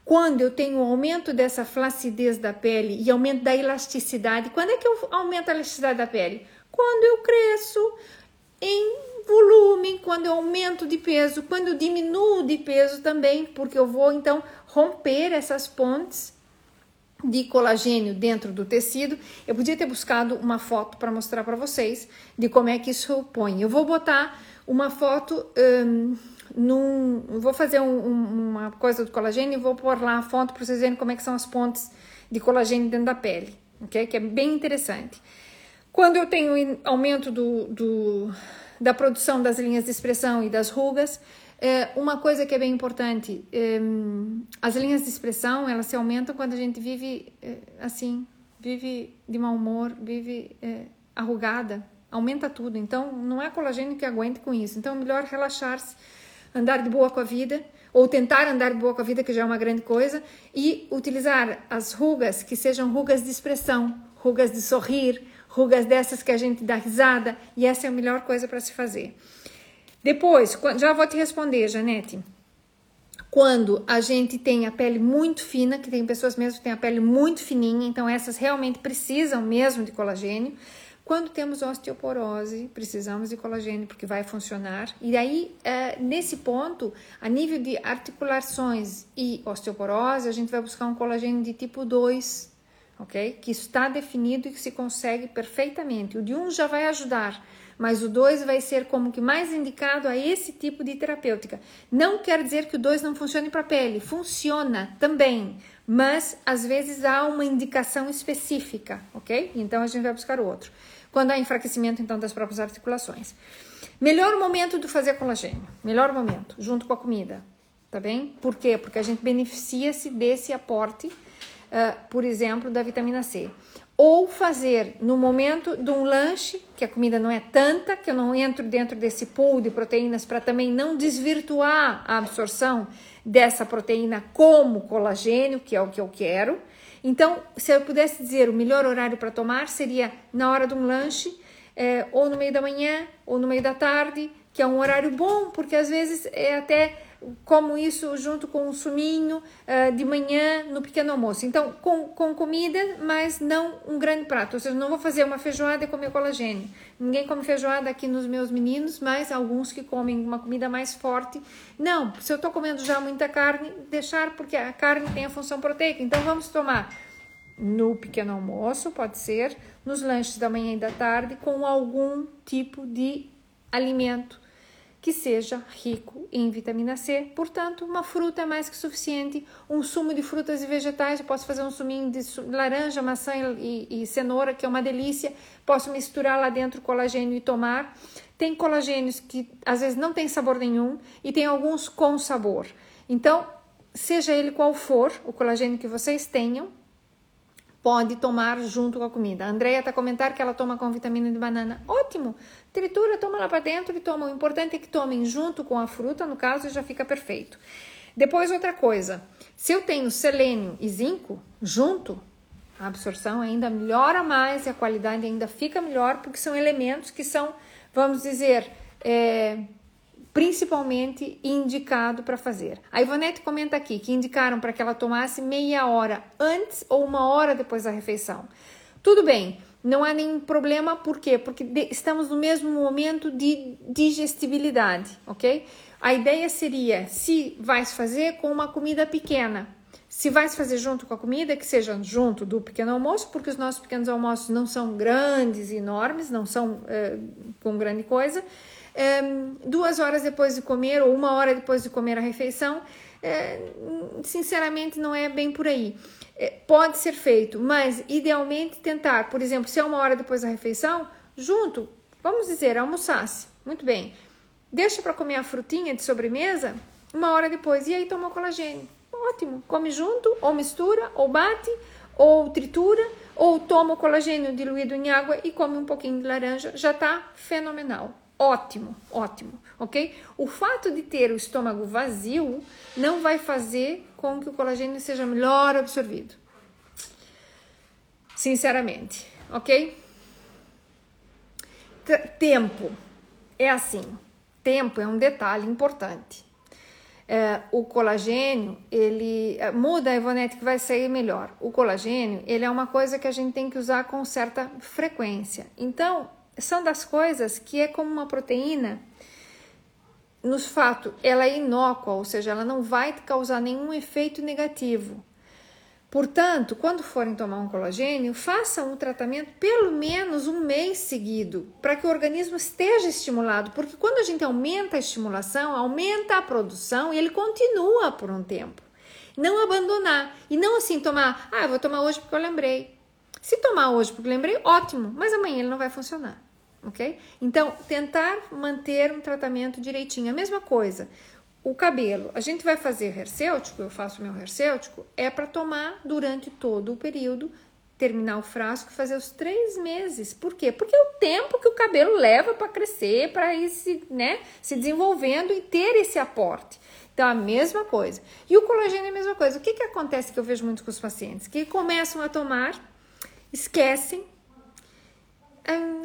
Quando eu tenho aumento dessa flacidez da pele e aumento da elasticidade, quando é que eu aumento a elasticidade da pele? Quando eu cresço em volume, quando eu aumento de peso, quando eu diminuo de peso também, porque eu vou então romper essas pontes de colagênio dentro do tecido. Eu podia ter buscado uma foto para mostrar para vocês de como é que isso põe. Eu vou botar uma foto. Hum, num, vou fazer um, um, uma coisa do colagênio e vou pôr lá a fonte para vocês verem como é que são as pontes de colagênio dentro da pele, ok? Que é bem interessante. Quando eu tenho aumento do, do, da produção das linhas de expressão e das rugas, é, uma coisa que é bem importante, é, as linhas de expressão, elas se aumentam quando a gente vive é, assim, vive de mau humor, vive é, arrugada, aumenta tudo. Então, não é colagênio que aguente com isso. Então, é melhor relaxar-se andar de boa com a vida, ou tentar andar de boa com a vida, que já é uma grande coisa, e utilizar as rugas que sejam rugas de expressão, rugas de sorrir, rugas dessas que a gente dá risada, e essa é a melhor coisa para se fazer. Depois, já vou te responder, Janete. Quando a gente tem a pele muito fina, que tem pessoas mesmo que têm a pele muito fininha, então essas realmente precisam mesmo de colagênio. Quando temos osteoporose, precisamos de colagênio porque vai funcionar. E aí, é, nesse ponto, a nível de articulações e osteoporose, a gente vai buscar um colagênio de tipo 2, ok? Que está definido e que se consegue perfeitamente. O de 1 um já vai ajudar, mas o 2 vai ser como que mais indicado a esse tipo de terapêutica. Não quer dizer que o 2 não funcione para a pele, funciona também, mas às vezes há uma indicação específica, ok? Então a gente vai buscar o outro quando há enfraquecimento então das próprias articulações. Melhor momento de fazer colagênio, melhor momento, junto com a comida, tá bem? Por quê? Porque a gente beneficia-se desse aporte, uh, por exemplo, da vitamina C. Ou fazer no momento de um lanche, que a comida não é tanta, que eu não entro dentro desse pool de proteínas para também não desvirtuar a absorção dessa proteína como colagênio, que é o que eu quero. Então, se eu pudesse dizer o melhor horário para tomar seria na hora de um lanche, é, ou no meio da manhã, ou no meio da tarde, que é um horário bom, porque às vezes é até como isso junto com um suminho uh, de manhã no pequeno almoço. Então, com, com comida, mas não um grande prato. Ou seja, não vou fazer uma feijoada e comer colagênio. Ninguém come feijoada aqui nos meus meninos, mas alguns que comem uma comida mais forte. Não, se eu estou comendo já muita carne, deixar, porque a carne tem a função proteica. Então, vamos tomar no pequeno almoço, pode ser, nos lanches da manhã e da tarde, com algum tipo de alimento que seja rico em vitamina C. Portanto, uma fruta é mais que suficiente. Um sumo de frutas e vegetais, eu posso fazer um suminho de laranja, maçã e, e cenoura, que é uma delícia. Posso misturar lá dentro colagênio e tomar. Tem colagênios que às vezes não tem sabor nenhum e tem alguns com sabor. Então, seja ele qual for o colagênio que vocês tenham, pode tomar junto com a comida. A Andrea está comentando que ela toma com vitamina de banana. Ótimo! Tritura, toma lá para dentro e toma. O importante é que tomem junto com a fruta, no caso, já fica perfeito. Depois, outra coisa. Se eu tenho selênio e zinco junto, a absorção ainda melhora mais e a qualidade ainda fica melhor, porque são elementos que são, vamos dizer, é, principalmente indicado para fazer. A Ivonete comenta aqui que indicaram para que ela tomasse meia hora antes ou uma hora depois da refeição. Tudo bem, não há nenhum problema, por quê? Porque estamos no mesmo momento de digestibilidade, ok? A ideia seria, se vai se fazer com uma comida pequena, se vai se fazer junto com a comida, que seja junto do pequeno almoço, porque os nossos pequenos almoços não são grandes enormes, não são é, com grande coisa. É, duas horas depois de comer ou uma hora depois de comer a refeição, é, sinceramente não é bem por aí. É, pode ser feito, mas idealmente tentar, por exemplo, se é uma hora depois da refeição, junto, vamos dizer, almoçasse. Muito bem. Deixa para comer a frutinha de sobremesa uma hora depois e aí toma colagênio. Ótimo. Come junto, ou mistura, ou bate, ou tritura, ou toma o colagênio diluído em água e come um pouquinho de laranja. Já está fenomenal. Ótimo, ótimo, ok? O fato de ter o estômago vazio não vai fazer com que o colagênio seja melhor absorvido. Sinceramente, ok? T tempo é assim tempo é um detalhe importante. É, o colagênio, ele é, muda Ivonete que vai sair melhor. O colagênio, ele é uma coisa que a gente tem que usar com certa frequência. Então, são das coisas que é como uma proteína. Nos fato, ela é inócua, ou seja, ela não vai causar nenhum efeito negativo. Portanto, quando forem tomar um colagênio, façam o tratamento pelo menos um mês seguido, para que o organismo esteja estimulado, porque quando a gente aumenta a estimulação, aumenta a produção e ele continua por um tempo. Não abandonar e não assim tomar, ah, eu vou tomar hoje porque eu lembrei. Se tomar hoje porque lembrei, ótimo, mas amanhã ele não vai funcionar, ok? Então, tentar manter um tratamento direitinho. A mesma coisa, o cabelo, a gente vai fazer hercêutico, eu faço meu hercêutico, é para tomar durante todo o período, terminar o frasco e fazer os três meses. Por quê? Porque é o tempo que o cabelo leva para crescer, para ir se, né, se desenvolvendo e ter esse aporte. Então, a mesma coisa. E o colagênio é a mesma coisa. O que, que acontece que eu vejo muito com os pacientes? Que começam a tomar, esquecem,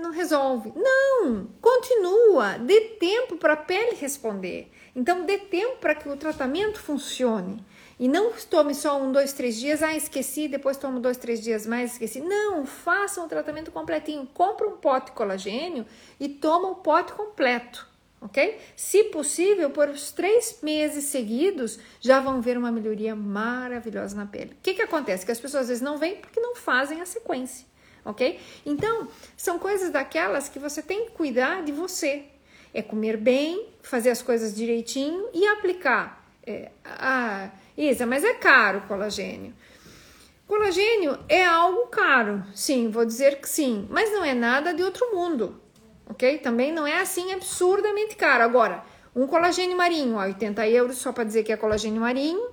não resolve. Não, continua, dê tempo para a pele responder. Então, dê tempo para que o tratamento funcione. E não tome só um, dois, três dias, ah, esqueci, depois tomo dois, três dias mais, esqueci. Não, faça um tratamento completinho. Compra um pote colagênio e toma o pote completo, ok? Se possível, por os três meses seguidos, já vão ver uma melhoria maravilhosa na pele. O que, que acontece? Que as pessoas às vezes não vêm porque não fazem a sequência, ok? Então, são coisas daquelas que você tem que cuidar de você, é comer bem, fazer as coisas direitinho e aplicar. É, ah, Isa, mas é caro o colagênio. Colagênio é algo caro, sim, vou dizer que sim, mas não é nada de outro mundo, ok? Também não é assim absurdamente caro. Agora, um colagênio marinho a 80 euros só para dizer que é colagênio marinho,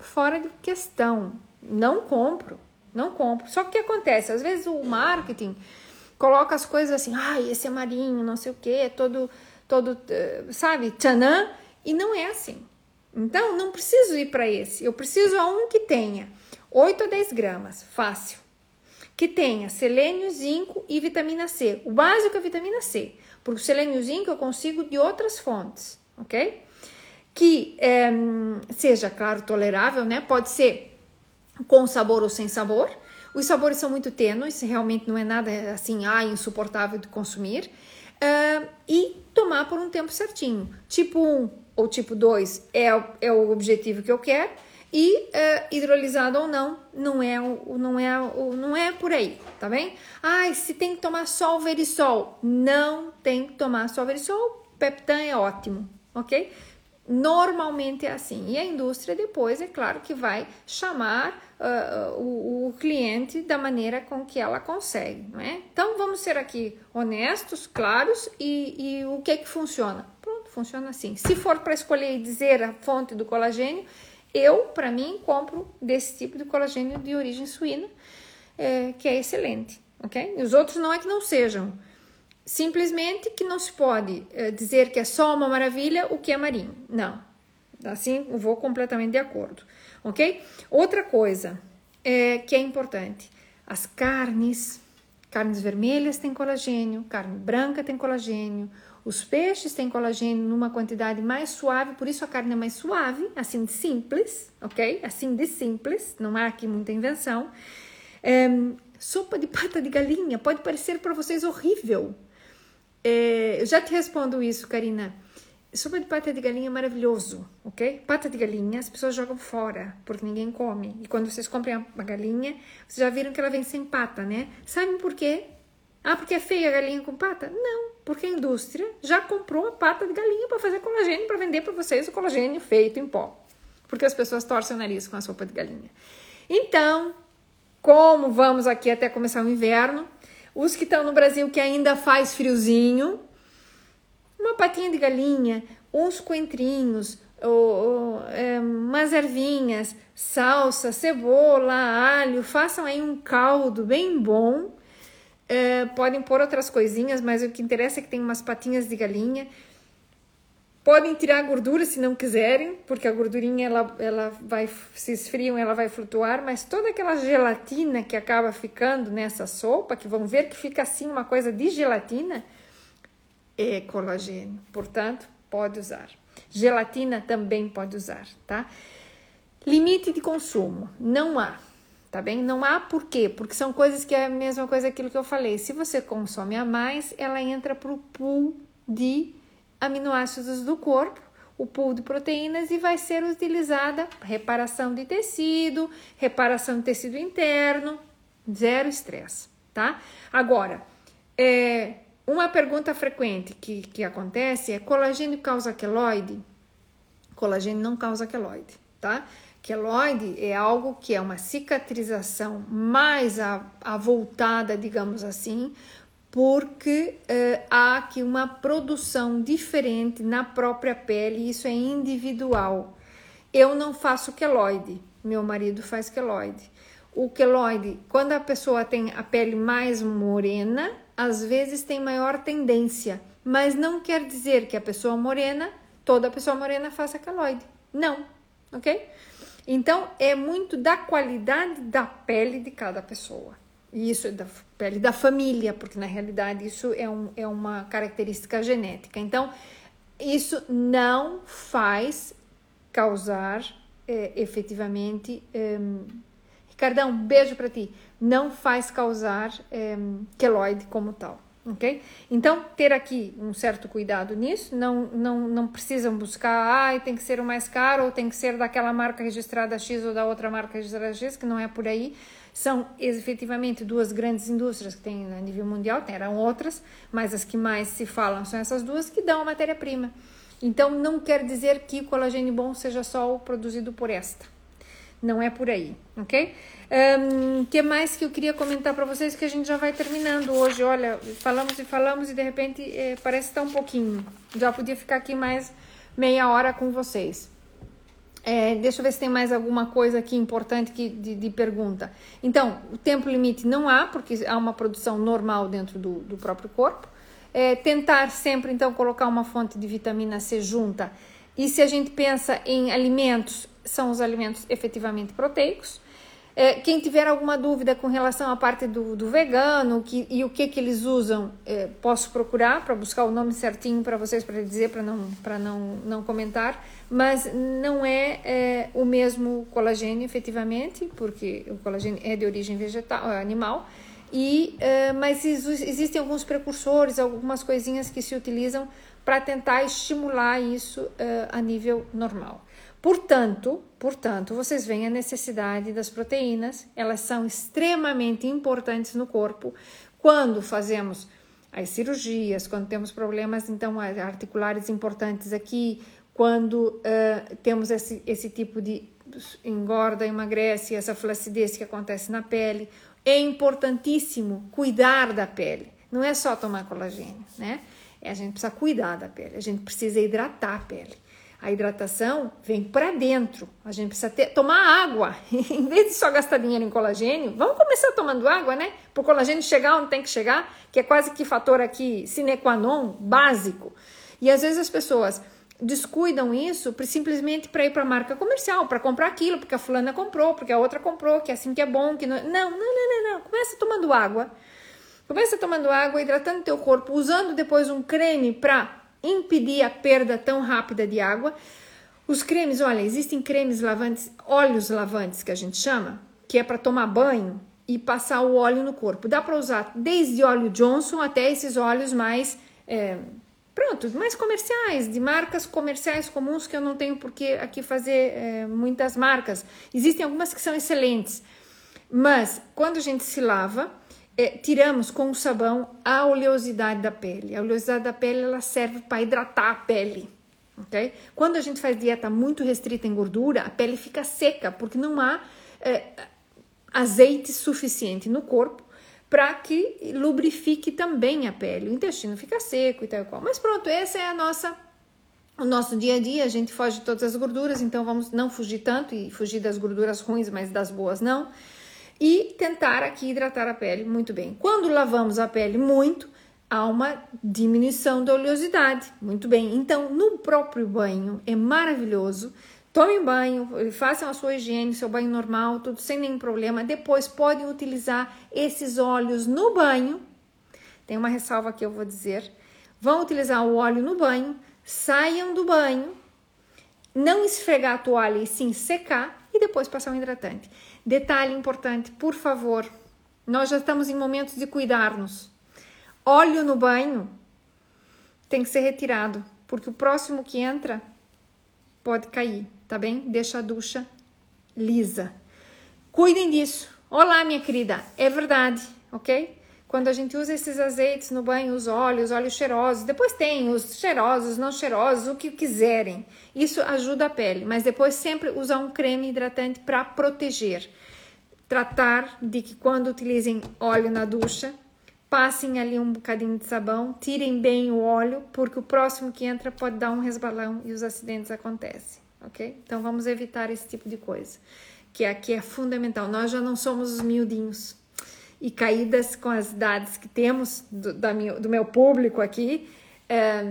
fora de questão. Não compro, não compro. Só que o que acontece? Às vezes o marketing coloca as coisas assim, ai, ah, esse é marinho, não sei o que, é todo todo, eh, sabe, tchanã, e não é assim. Então, não preciso ir para esse, eu preciso a um que tenha 8 a 10 gramas, fácil. Que tenha selênio, zinco e vitamina C. O básico é vitamina C, porque o selênio e zinco eu consigo de outras fontes, ok? Que é, seja, claro, tolerável, né? Pode ser com sabor ou sem sabor. Os sabores são muito tênues, realmente não é nada assim, ah, insuportável de consumir uh, e tomar por um tempo certinho. Tipo 1 ou tipo 2 é, é o objetivo que eu quero e uh, hidrolisado ou não, não é, não, é, não é por aí, tá bem? Ai, se tem que tomar só o verisol, não tem que tomar só o verisol, Peptan é ótimo, ok? Normalmente é assim. E a indústria depois, é claro, que vai chamar uh, o, o, cliente da maneira com que ela consegue, não é? Então vamos ser aqui honestos, claros e, e o que é que funciona? Pronto, funciona assim. Se for para escolher e dizer a fonte do colagênio, eu, para mim, compro desse tipo de colagênio de origem suína, é, que é excelente, ok? E os outros não é que não sejam Simplesmente que não se pode é, dizer que é só uma maravilha o que é marinho. Não. Assim, eu vou completamente de acordo. Ok? Outra coisa é, que é importante: as carnes, carnes vermelhas têm colagênio, carne branca tem colagênio, os peixes têm colagênio numa quantidade mais suave, por isso a carne é mais suave, assim de simples, ok? Assim de simples, não há aqui muita invenção. É, sopa de pata de galinha pode parecer para vocês horrível, é, eu já te respondo isso, Karina. Sopa de pata de galinha é maravilhoso, ok? Pata de galinha as pessoas jogam fora, porque ninguém come. E quando vocês comprem a galinha, vocês já viram que ela vem sem pata, né? Sabem por quê? Ah, porque é feia a galinha com pata? Não, porque a indústria já comprou a pata de galinha para fazer colagênio, para vender para vocês o colagênio feito em pó. Porque as pessoas torcem o nariz com a sopa de galinha. Então, como vamos aqui até começar o inverno, os que estão no Brasil que ainda faz friozinho, uma patinha de galinha, uns coentrinhos, ou, ou é, umas ervinhas, salsa, cebola, alho, façam aí um caldo bem bom. É, podem pôr outras coisinhas, mas o que interessa é que tem umas patinhas de galinha. Podem tirar a gordura se não quiserem, porque a gordurinha ela, ela vai se esfriam, ela vai flutuar, mas toda aquela gelatina que acaba ficando nessa sopa, que vão ver que fica assim uma coisa de gelatina, é colagênio. Portanto, pode usar. Gelatina também pode usar, tá? Limite de consumo, não há, tá bem? Não há por quê? Porque são coisas que é a mesma coisa aquilo que eu falei. Se você consome a mais, ela entra pro pool de aminoácidos do corpo, o pool de proteínas e vai ser utilizada reparação de tecido, reparação de tecido interno, zero estresse, tá? Agora, é, uma pergunta frequente que, que acontece é: colagênio causa queloide? Colagênio não causa queloide, tá? Queloide é algo que é uma cicatrização mais avultada, digamos assim, porque uh, há aqui uma produção diferente na própria pele, isso é individual. Eu não faço queloide, meu marido faz queloide. O queloide, quando a pessoa tem a pele mais morena, às vezes tem maior tendência, mas não quer dizer que a pessoa morena, toda pessoa morena faça queloide. Não, ok? Então é muito da qualidade da pele de cada pessoa. E isso é da pele da família, porque na realidade isso é, um, é uma característica genética. Então, isso não faz causar é, efetivamente. É, Ricardão, beijo para ti não faz causar é, queloide como tal, ok? Então, ter aqui um certo cuidado nisso, não, não, não precisam buscar, ah, tem que ser o mais caro, ou tem que ser daquela marca registrada X ou da outra marca registrada X, que não é por aí. São efetivamente duas grandes indústrias que tem a nível mundial, eram outras, mas as que mais se falam são essas duas que dão a matéria-prima. Então, não quer dizer que o colagênio bom seja só o produzido por esta. Não é por aí, ok? O um, que mais que eu queria comentar para vocês que a gente já vai terminando hoje. Olha, falamos e falamos e de repente é, parece estar um pouquinho. Já podia ficar aqui mais meia hora com vocês. É, deixa eu ver se tem mais alguma coisa aqui importante que, de, de, pergunta. Então, o tempo limite não há, porque há uma produção normal dentro do, do próprio corpo. É, tentar sempre, então, colocar uma fonte de vitamina C junta. E se a gente pensa em alimentos, são os alimentos efetivamente proteicos. É, quem tiver alguma dúvida com relação à parte do, do vegano que, e o que, que eles usam, é, posso procurar para buscar o nome certinho para vocês para dizer, para não, não, não comentar, mas não é, é, o mesmo colagênio efetivamente, porque o colagênio é de origem vegetal, é, animal, e, é, mas existem alguns precursores, algumas coisinhas que se utilizam para tentar estimular isso é, a nível normal. Portanto, portanto, vocês veem a necessidade das proteínas, elas são extremamente importantes no corpo quando fazemos as cirurgias, quando temos problemas então articulares importantes aqui, quando uh, temos esse, esse tipo de engorda, emagrece, essa flacidez que acontece na pele. É importantíssimo cuidar da pele. Não é só tomar colagênio, né? É, a gente precisa cuidar da pele, a gente precisa hidratar a pele. A hidratação vem para dentro. A gente precisa ter, tomar água. em vez de só gastar dinheiro em colagênio, vamos começar tomando água, né? Para o colagênio chegar onde tem que chegar, que é quase que fator aqui sine qua non, básico. E às vezes as pessoas descuidam isso simplesmente para ir para a marca comercial, para comprar aquilo, porque a fulana comprou, porque a outra comprou, que é assim que é bom, que não... não, não, não, não, não. Começa tomando água. Começa tomando água, hidratando teu corpo, usando depois um creme para impedir a perda tão rápida de água. Os cremes, olha, existem cremes lavantes, óleos lavantes que a gente chama, que é para tomar banho e passar o óleo no corpo. Dá para usar desde óleo Johnson até esses óleos mais é, pronto, mais comerciais, de marcas comerciais comuns que eu não tenho por que aqui fazer é, muitas marcas. Existem algumas que são excelentes, mas quando a gente se lava, é, tiramos com o sabão a oleosidade da pele. A oleosidade da pele ela serve para hidratar a pele. Okay? Quando a gente faz dieta muito restrita em gordura, a pele fica seca porque não há é, azeite suficiente no corpo para que lubrifique também a pele. O intestino fica seco e tal e qual. Mas pronto, essa é a nossa o nosso dia a dia, a gente foge de todas as gorduras, então vamos não fugir tanto e fugir das gorduras ruins, mas das boas não. E tentar aqui hidratar a pele muito bem. Quando lavamos a pele muito, há uma diminuição da oleosidade. Muito bem. Então, no próprio banho é maravilhoso Tomem banho, façam a sua higiene, seu banho normal, tudo sem nenhum problema. Depois podem utilizar esses óleos no banho. Tem uma ressalva que eu vou dizer. Vão utilizar o óleo no banho, saiam do banho, não esfregar a toalha e sim secar e depois passar um hidratante. Detalhe importante, por favor, nós já estamos em momentos de cuidar-nos. Óleo no banho tem que ser retirado, porque o próximo que entra pode cair tá bem? Deixa a ducha lisa. Cuidem disso. Olá, minha querida, é verdade, ok? Quando a gente usa esses azeites no banho, os óleos, óleos cheirosos, depois tem os cheirosos, não cheirosos, o que quiserem. Isso ajuda a pele, mas depois sempre usar um creme hidratante para proteger. Tratar de que quando utilizem óleo na ducha, passem ali um bocadinho de sabão, tirem bem o óleo, porque o próximo que entra pode dar um resbalão e os acidentes acontecem ok? Então vamos evitar esse tipo de coisa, que aqui é fundamental. Nós já não somos os miudinhos e caídas com as idades que temos do, da minha, do meu público aqui, é,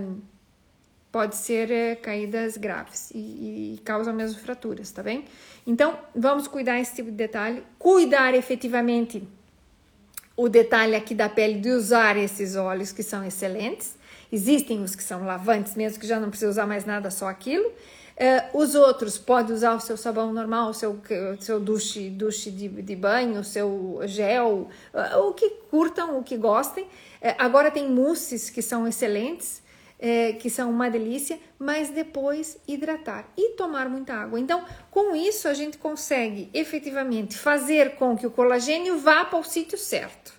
pode ser é, caídas graves e, e causam mesmo fraturas, tá bem? Então vamos cuidar esse tipo de detalhe, cuidar efetivamente o detalhe aqui da pele de usar esses óleos que são excelentes. Existem os que são lavantes, mesmo que já não precisa usar mais nada, só aquilo. Uh, os outros podem usar o seu sabão normal, o seu, seu duche, duche de, de banho, o seu gel, uh, o que curtam, o que gostem. Uh, agora tem mousses que são excelentes, que são uma delícia, mas depois hidratar e tomar muita água. Então, com isso, a gente consegue efetivamente fazer com que o colagênio vá para o sítio certo.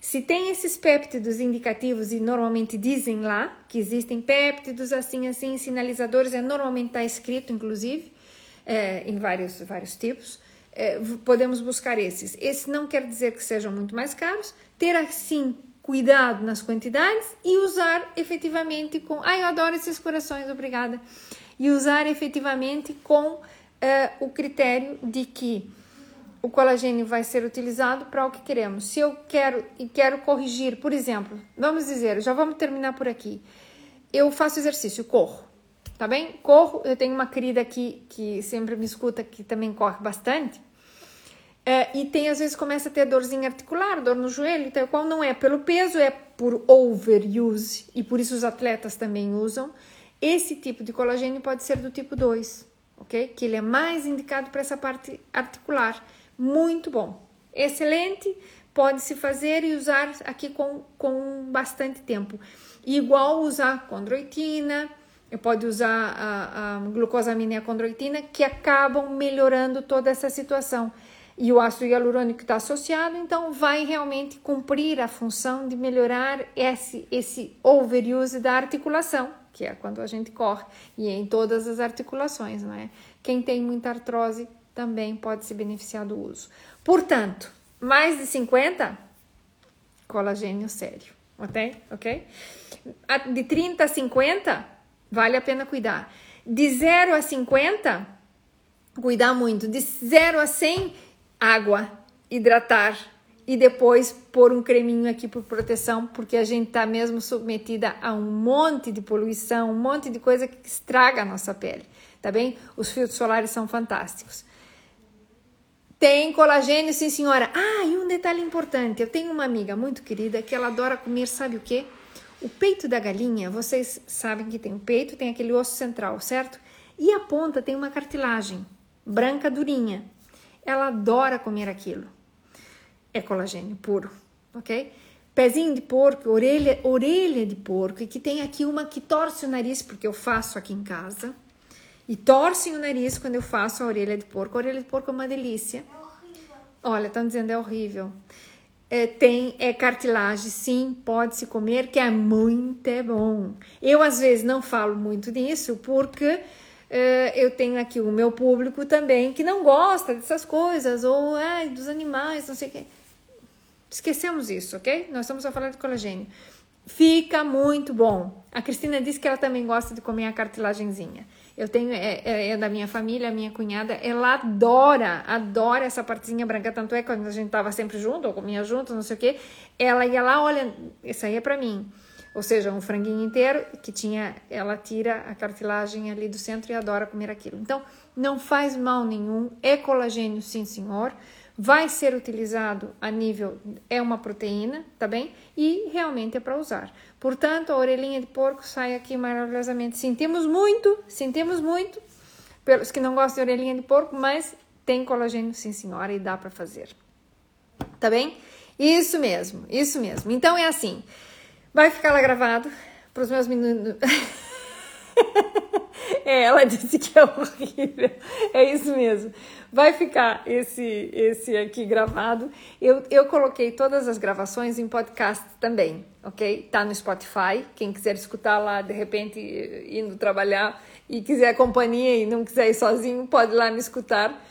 Se tem esses péptidos indicativos, e normalmente dizem lá que existem péptidos assim, assim, sinalizadores, é normalmente está escrito, inclusive, é, em vários, vários tipos, é, podemos buscar esses. Esse não quer dizer que sejam muito mais caros, ter assim cuidado nas quantidades e usar efetivamente com. Ai, eu adoro esses corações, obrigada. E usar efetivamente com é, o critério de que o colagênio vai ser utilizado para o que queremos. Se eu quero e quero corrigir, por exemplo, vamos dizer, já vamos terminar por aqui. Eu faço exercício, corro, tá bem? Corro, eu tenho uma querida aqui que sempre me escuta, que também corre bastante. É, e tem, às vezes, começa a ter dorzinha articular, dor no joelho, tal qual não é pelo peso, é por overuse, e por isso os atletas também usam. Esse tipo de colagênio pode ser do tipo 2, ok? Que ele é mais indicado para essa parte articular muito bom. Excelente, pode se fazer e usar aqui com, com bastante tempo. Igual usar condroitina, pode usar a, a glucosamina e a condroitina, que acabam melhorando toda essa situação. E o ácido hialurônico está associado, então vai realmente cumprir a função de melhorar esse, esse overuse da articulação, que é quando a gente corre, e em todas as articulações, não é? Quem tem muita artrose também pode se beneficiar do uso. Portanto, mais de 50, colagênio sério, ok? Ok? De 30 a 50, vale a pena cuidar. De 0 a 50, cuidar muito. De 0 a 100, água, hidratar. E depois pôr um creminho aqui por proteção, porque a gente está mesmo submetida a um monte de poluição, um monte de coisa que estraga a nossa pele, tá bem? Os filtros solares são fantásticos. Tem colagênio, sim, senhora. Ah, e um detalhe importante: eu tenho uma amiga muito querida que ela adora comer, sabe o quê? O peito da galinha, vocês sabem que tem o peito, tem aquele osso central, certo? E a ponta tem uma cartilagem branca durinha. Ela adora comer aquilo. É colagênio puro, ok? pezinho de porco, orelha, orelha de porco, e que tem aqui uma que torce o nariz, porque eu faço aqui em casa. E torcem o nariz quando eu faço a orelha de porco. A orelha de porco é uma delícia. É horrível. Olha, estão dizendo é horrível. É, tem é cartilagem, sim, pode se comer, que é muito é bom. Eu às vezes não falo muito disso porque é, eu tenho aqui o meu público também que não gosta dessas coisas ou ai, dos animais, não sei o que. Esquecemos isso, ok? Nós estamos a falar de colagênio. Fica muito bom. A Cristina disse que ela também gosta de comer a cartilagenzinha. Eu tenho, é, é, é, da minha família, a minha cunhada, ela adora, adora essa partezinha branca. Tanto é que quando a gente tava sempre junto, ou comia junto, não sei o quê, ela ia lá, olha, isso aí é para mim. Ou seja, um franguinho inteiro que tinha, ela tira a cartilagem ali do centro e adora comer aquilo. Então, não faz mal nenhum, é colagênio, sim, senhor vai ser utilizado a nível, é uma proteína, tá bem? E realmente é para usar. Portanto, a orelhinha de porco sai aqui maravilhosamente. Sentimos muito, sentimos muito, pelos que não gostam de orelhinha de porco, mas tem colagênio sim, senhora, e dá para fazer. Tá bem? Isso mesmo, isso mesmo. Então é assim, vai ficar lá gravado para os meus meninos. É, ela disse que é horrível. É isso mesmo. Vai ficar esse esse aqui gravado. Eu, eu coloquei todas as gravações em podcast também, ok? Tá no Spotify. Quem quiser escutar lá, de repente, indo trabalhar e quiser companhia e não quiser ir sozinho, pode ir lá me escutar.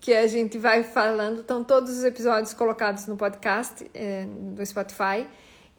Que a gente vai falando. Estão todos os episódios colocados no podcast é, do Spotify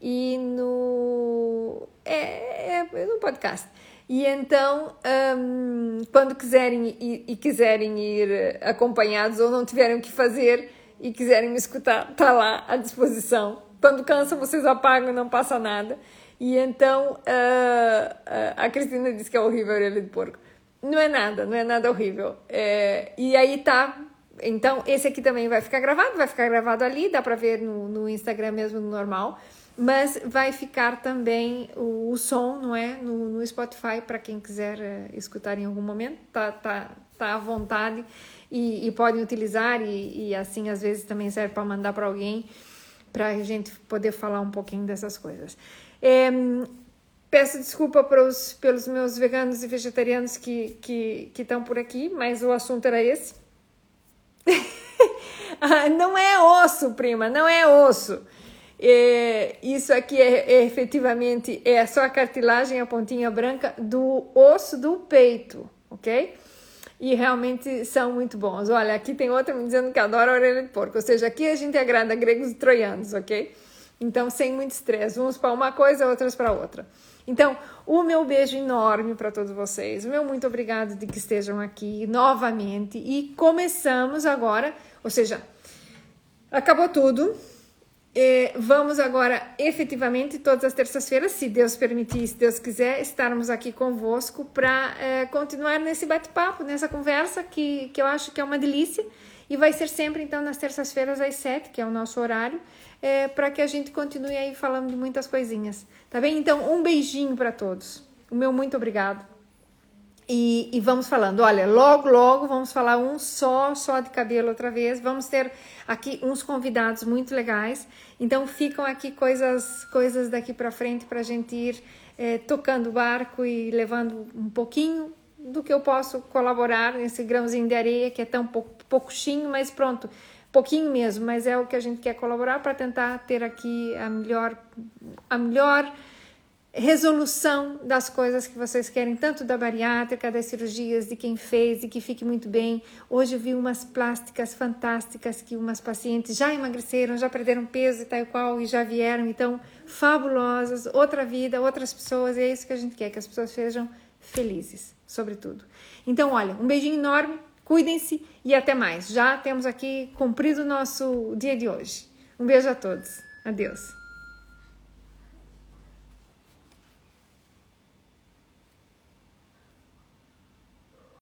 e no, é, é, no podcast. E então, um, quando quiserem e, e, quiserem ir acompanhados ou não tiverem o que fazer e quiserem me escutar, tá lá à disposição. Quando cansa, vocês apagam, não passa nada. E então, uh, a Cristina disse que é horrível a orelha de porco. Não é nada, não é nada horrível. É, e aí tá. Então, esse aqui também vai ficar gravado, vai ficar gravado ali, dá pra ver no, no Instagram mesmo, no normal mas vai ficar também o, o som, não é? No, no Spotify, para quem quiser uh, escutar em algum momento, tá, tá, tá à vontade e, e podem utilizar, e, e, assim às vezes também serve para mandar para alguém, para a gente poder falar um pouquinho dessas coisas. É, peço desculpa pros, pelos meus veganos e vegetarianos que estão por aqui, mas o assunto era esse. Ah, não é osso, prima, não é osso. É, isso aqui é, é, efetivamente é só a cartilagem, a pontinha branca do osso do peito, ok? E realmente são muito bons. Olha, aqui tem outra me dizendo que adora a orelha de porco, ou seja, aqui a gente agrada gregos e troianos, ok? Então, sem muito estresse, uns para uma coisa, outros para outra. Então, o meu beijo enorme para todos vocês, o meu muito obrigado de que estejam aqui novamente e começamos agora, ou seja, acabou tudo é, vamos agora, efetivamente, todas as terças-feiras, se Deus permitir, se Deus quiser, estarmos aqui convosco para é, continuar nesse bate-papo, nessa conversa que, que eu acho que é uma delícia. E vai ser sempre, então, nas terças-feiras às sete, que é o nosso horário, é, para que a gente continue aí falando de muitas coisinhas. Tá bem? Então, um beijinho para todos. O meu muito obrigado. E, e, vamos falando, olha, logo, logo vamos falar um só, só de cabelo outra vez. Vamos ter aqui uns convidados muito legais. Então ficam aqui coisas, coisas daqui para frente para a gente ir é, tocando o barco e levando um pouquinho do que eu posso colaborar nesse grãozinho de areia que é tão pou, pouquinho, mas pronto, pouquinho mesmo, mas é o que a gente quer colaborar para tentar ter aqui a melhor, a melhor resolução das coisas que vocês querem, tanto da bariátrica, das cirurgias, de quem fez e que fique muito bem. Hoje eu vi umas plásticas fantásticas que umas pacientes já emagreceram, já perderam peso e tal qual e já vieram, então fabulosas, outra vida, outras pessoas, e é isso que a gente quer, que as pessoas sejam felizes, sobretudo. Então, olha, um beijinho enorme, cuidem-se e até mais. Já temos aqui cumprido o nosso dia de hoje. Um beijo a todos. Adeus.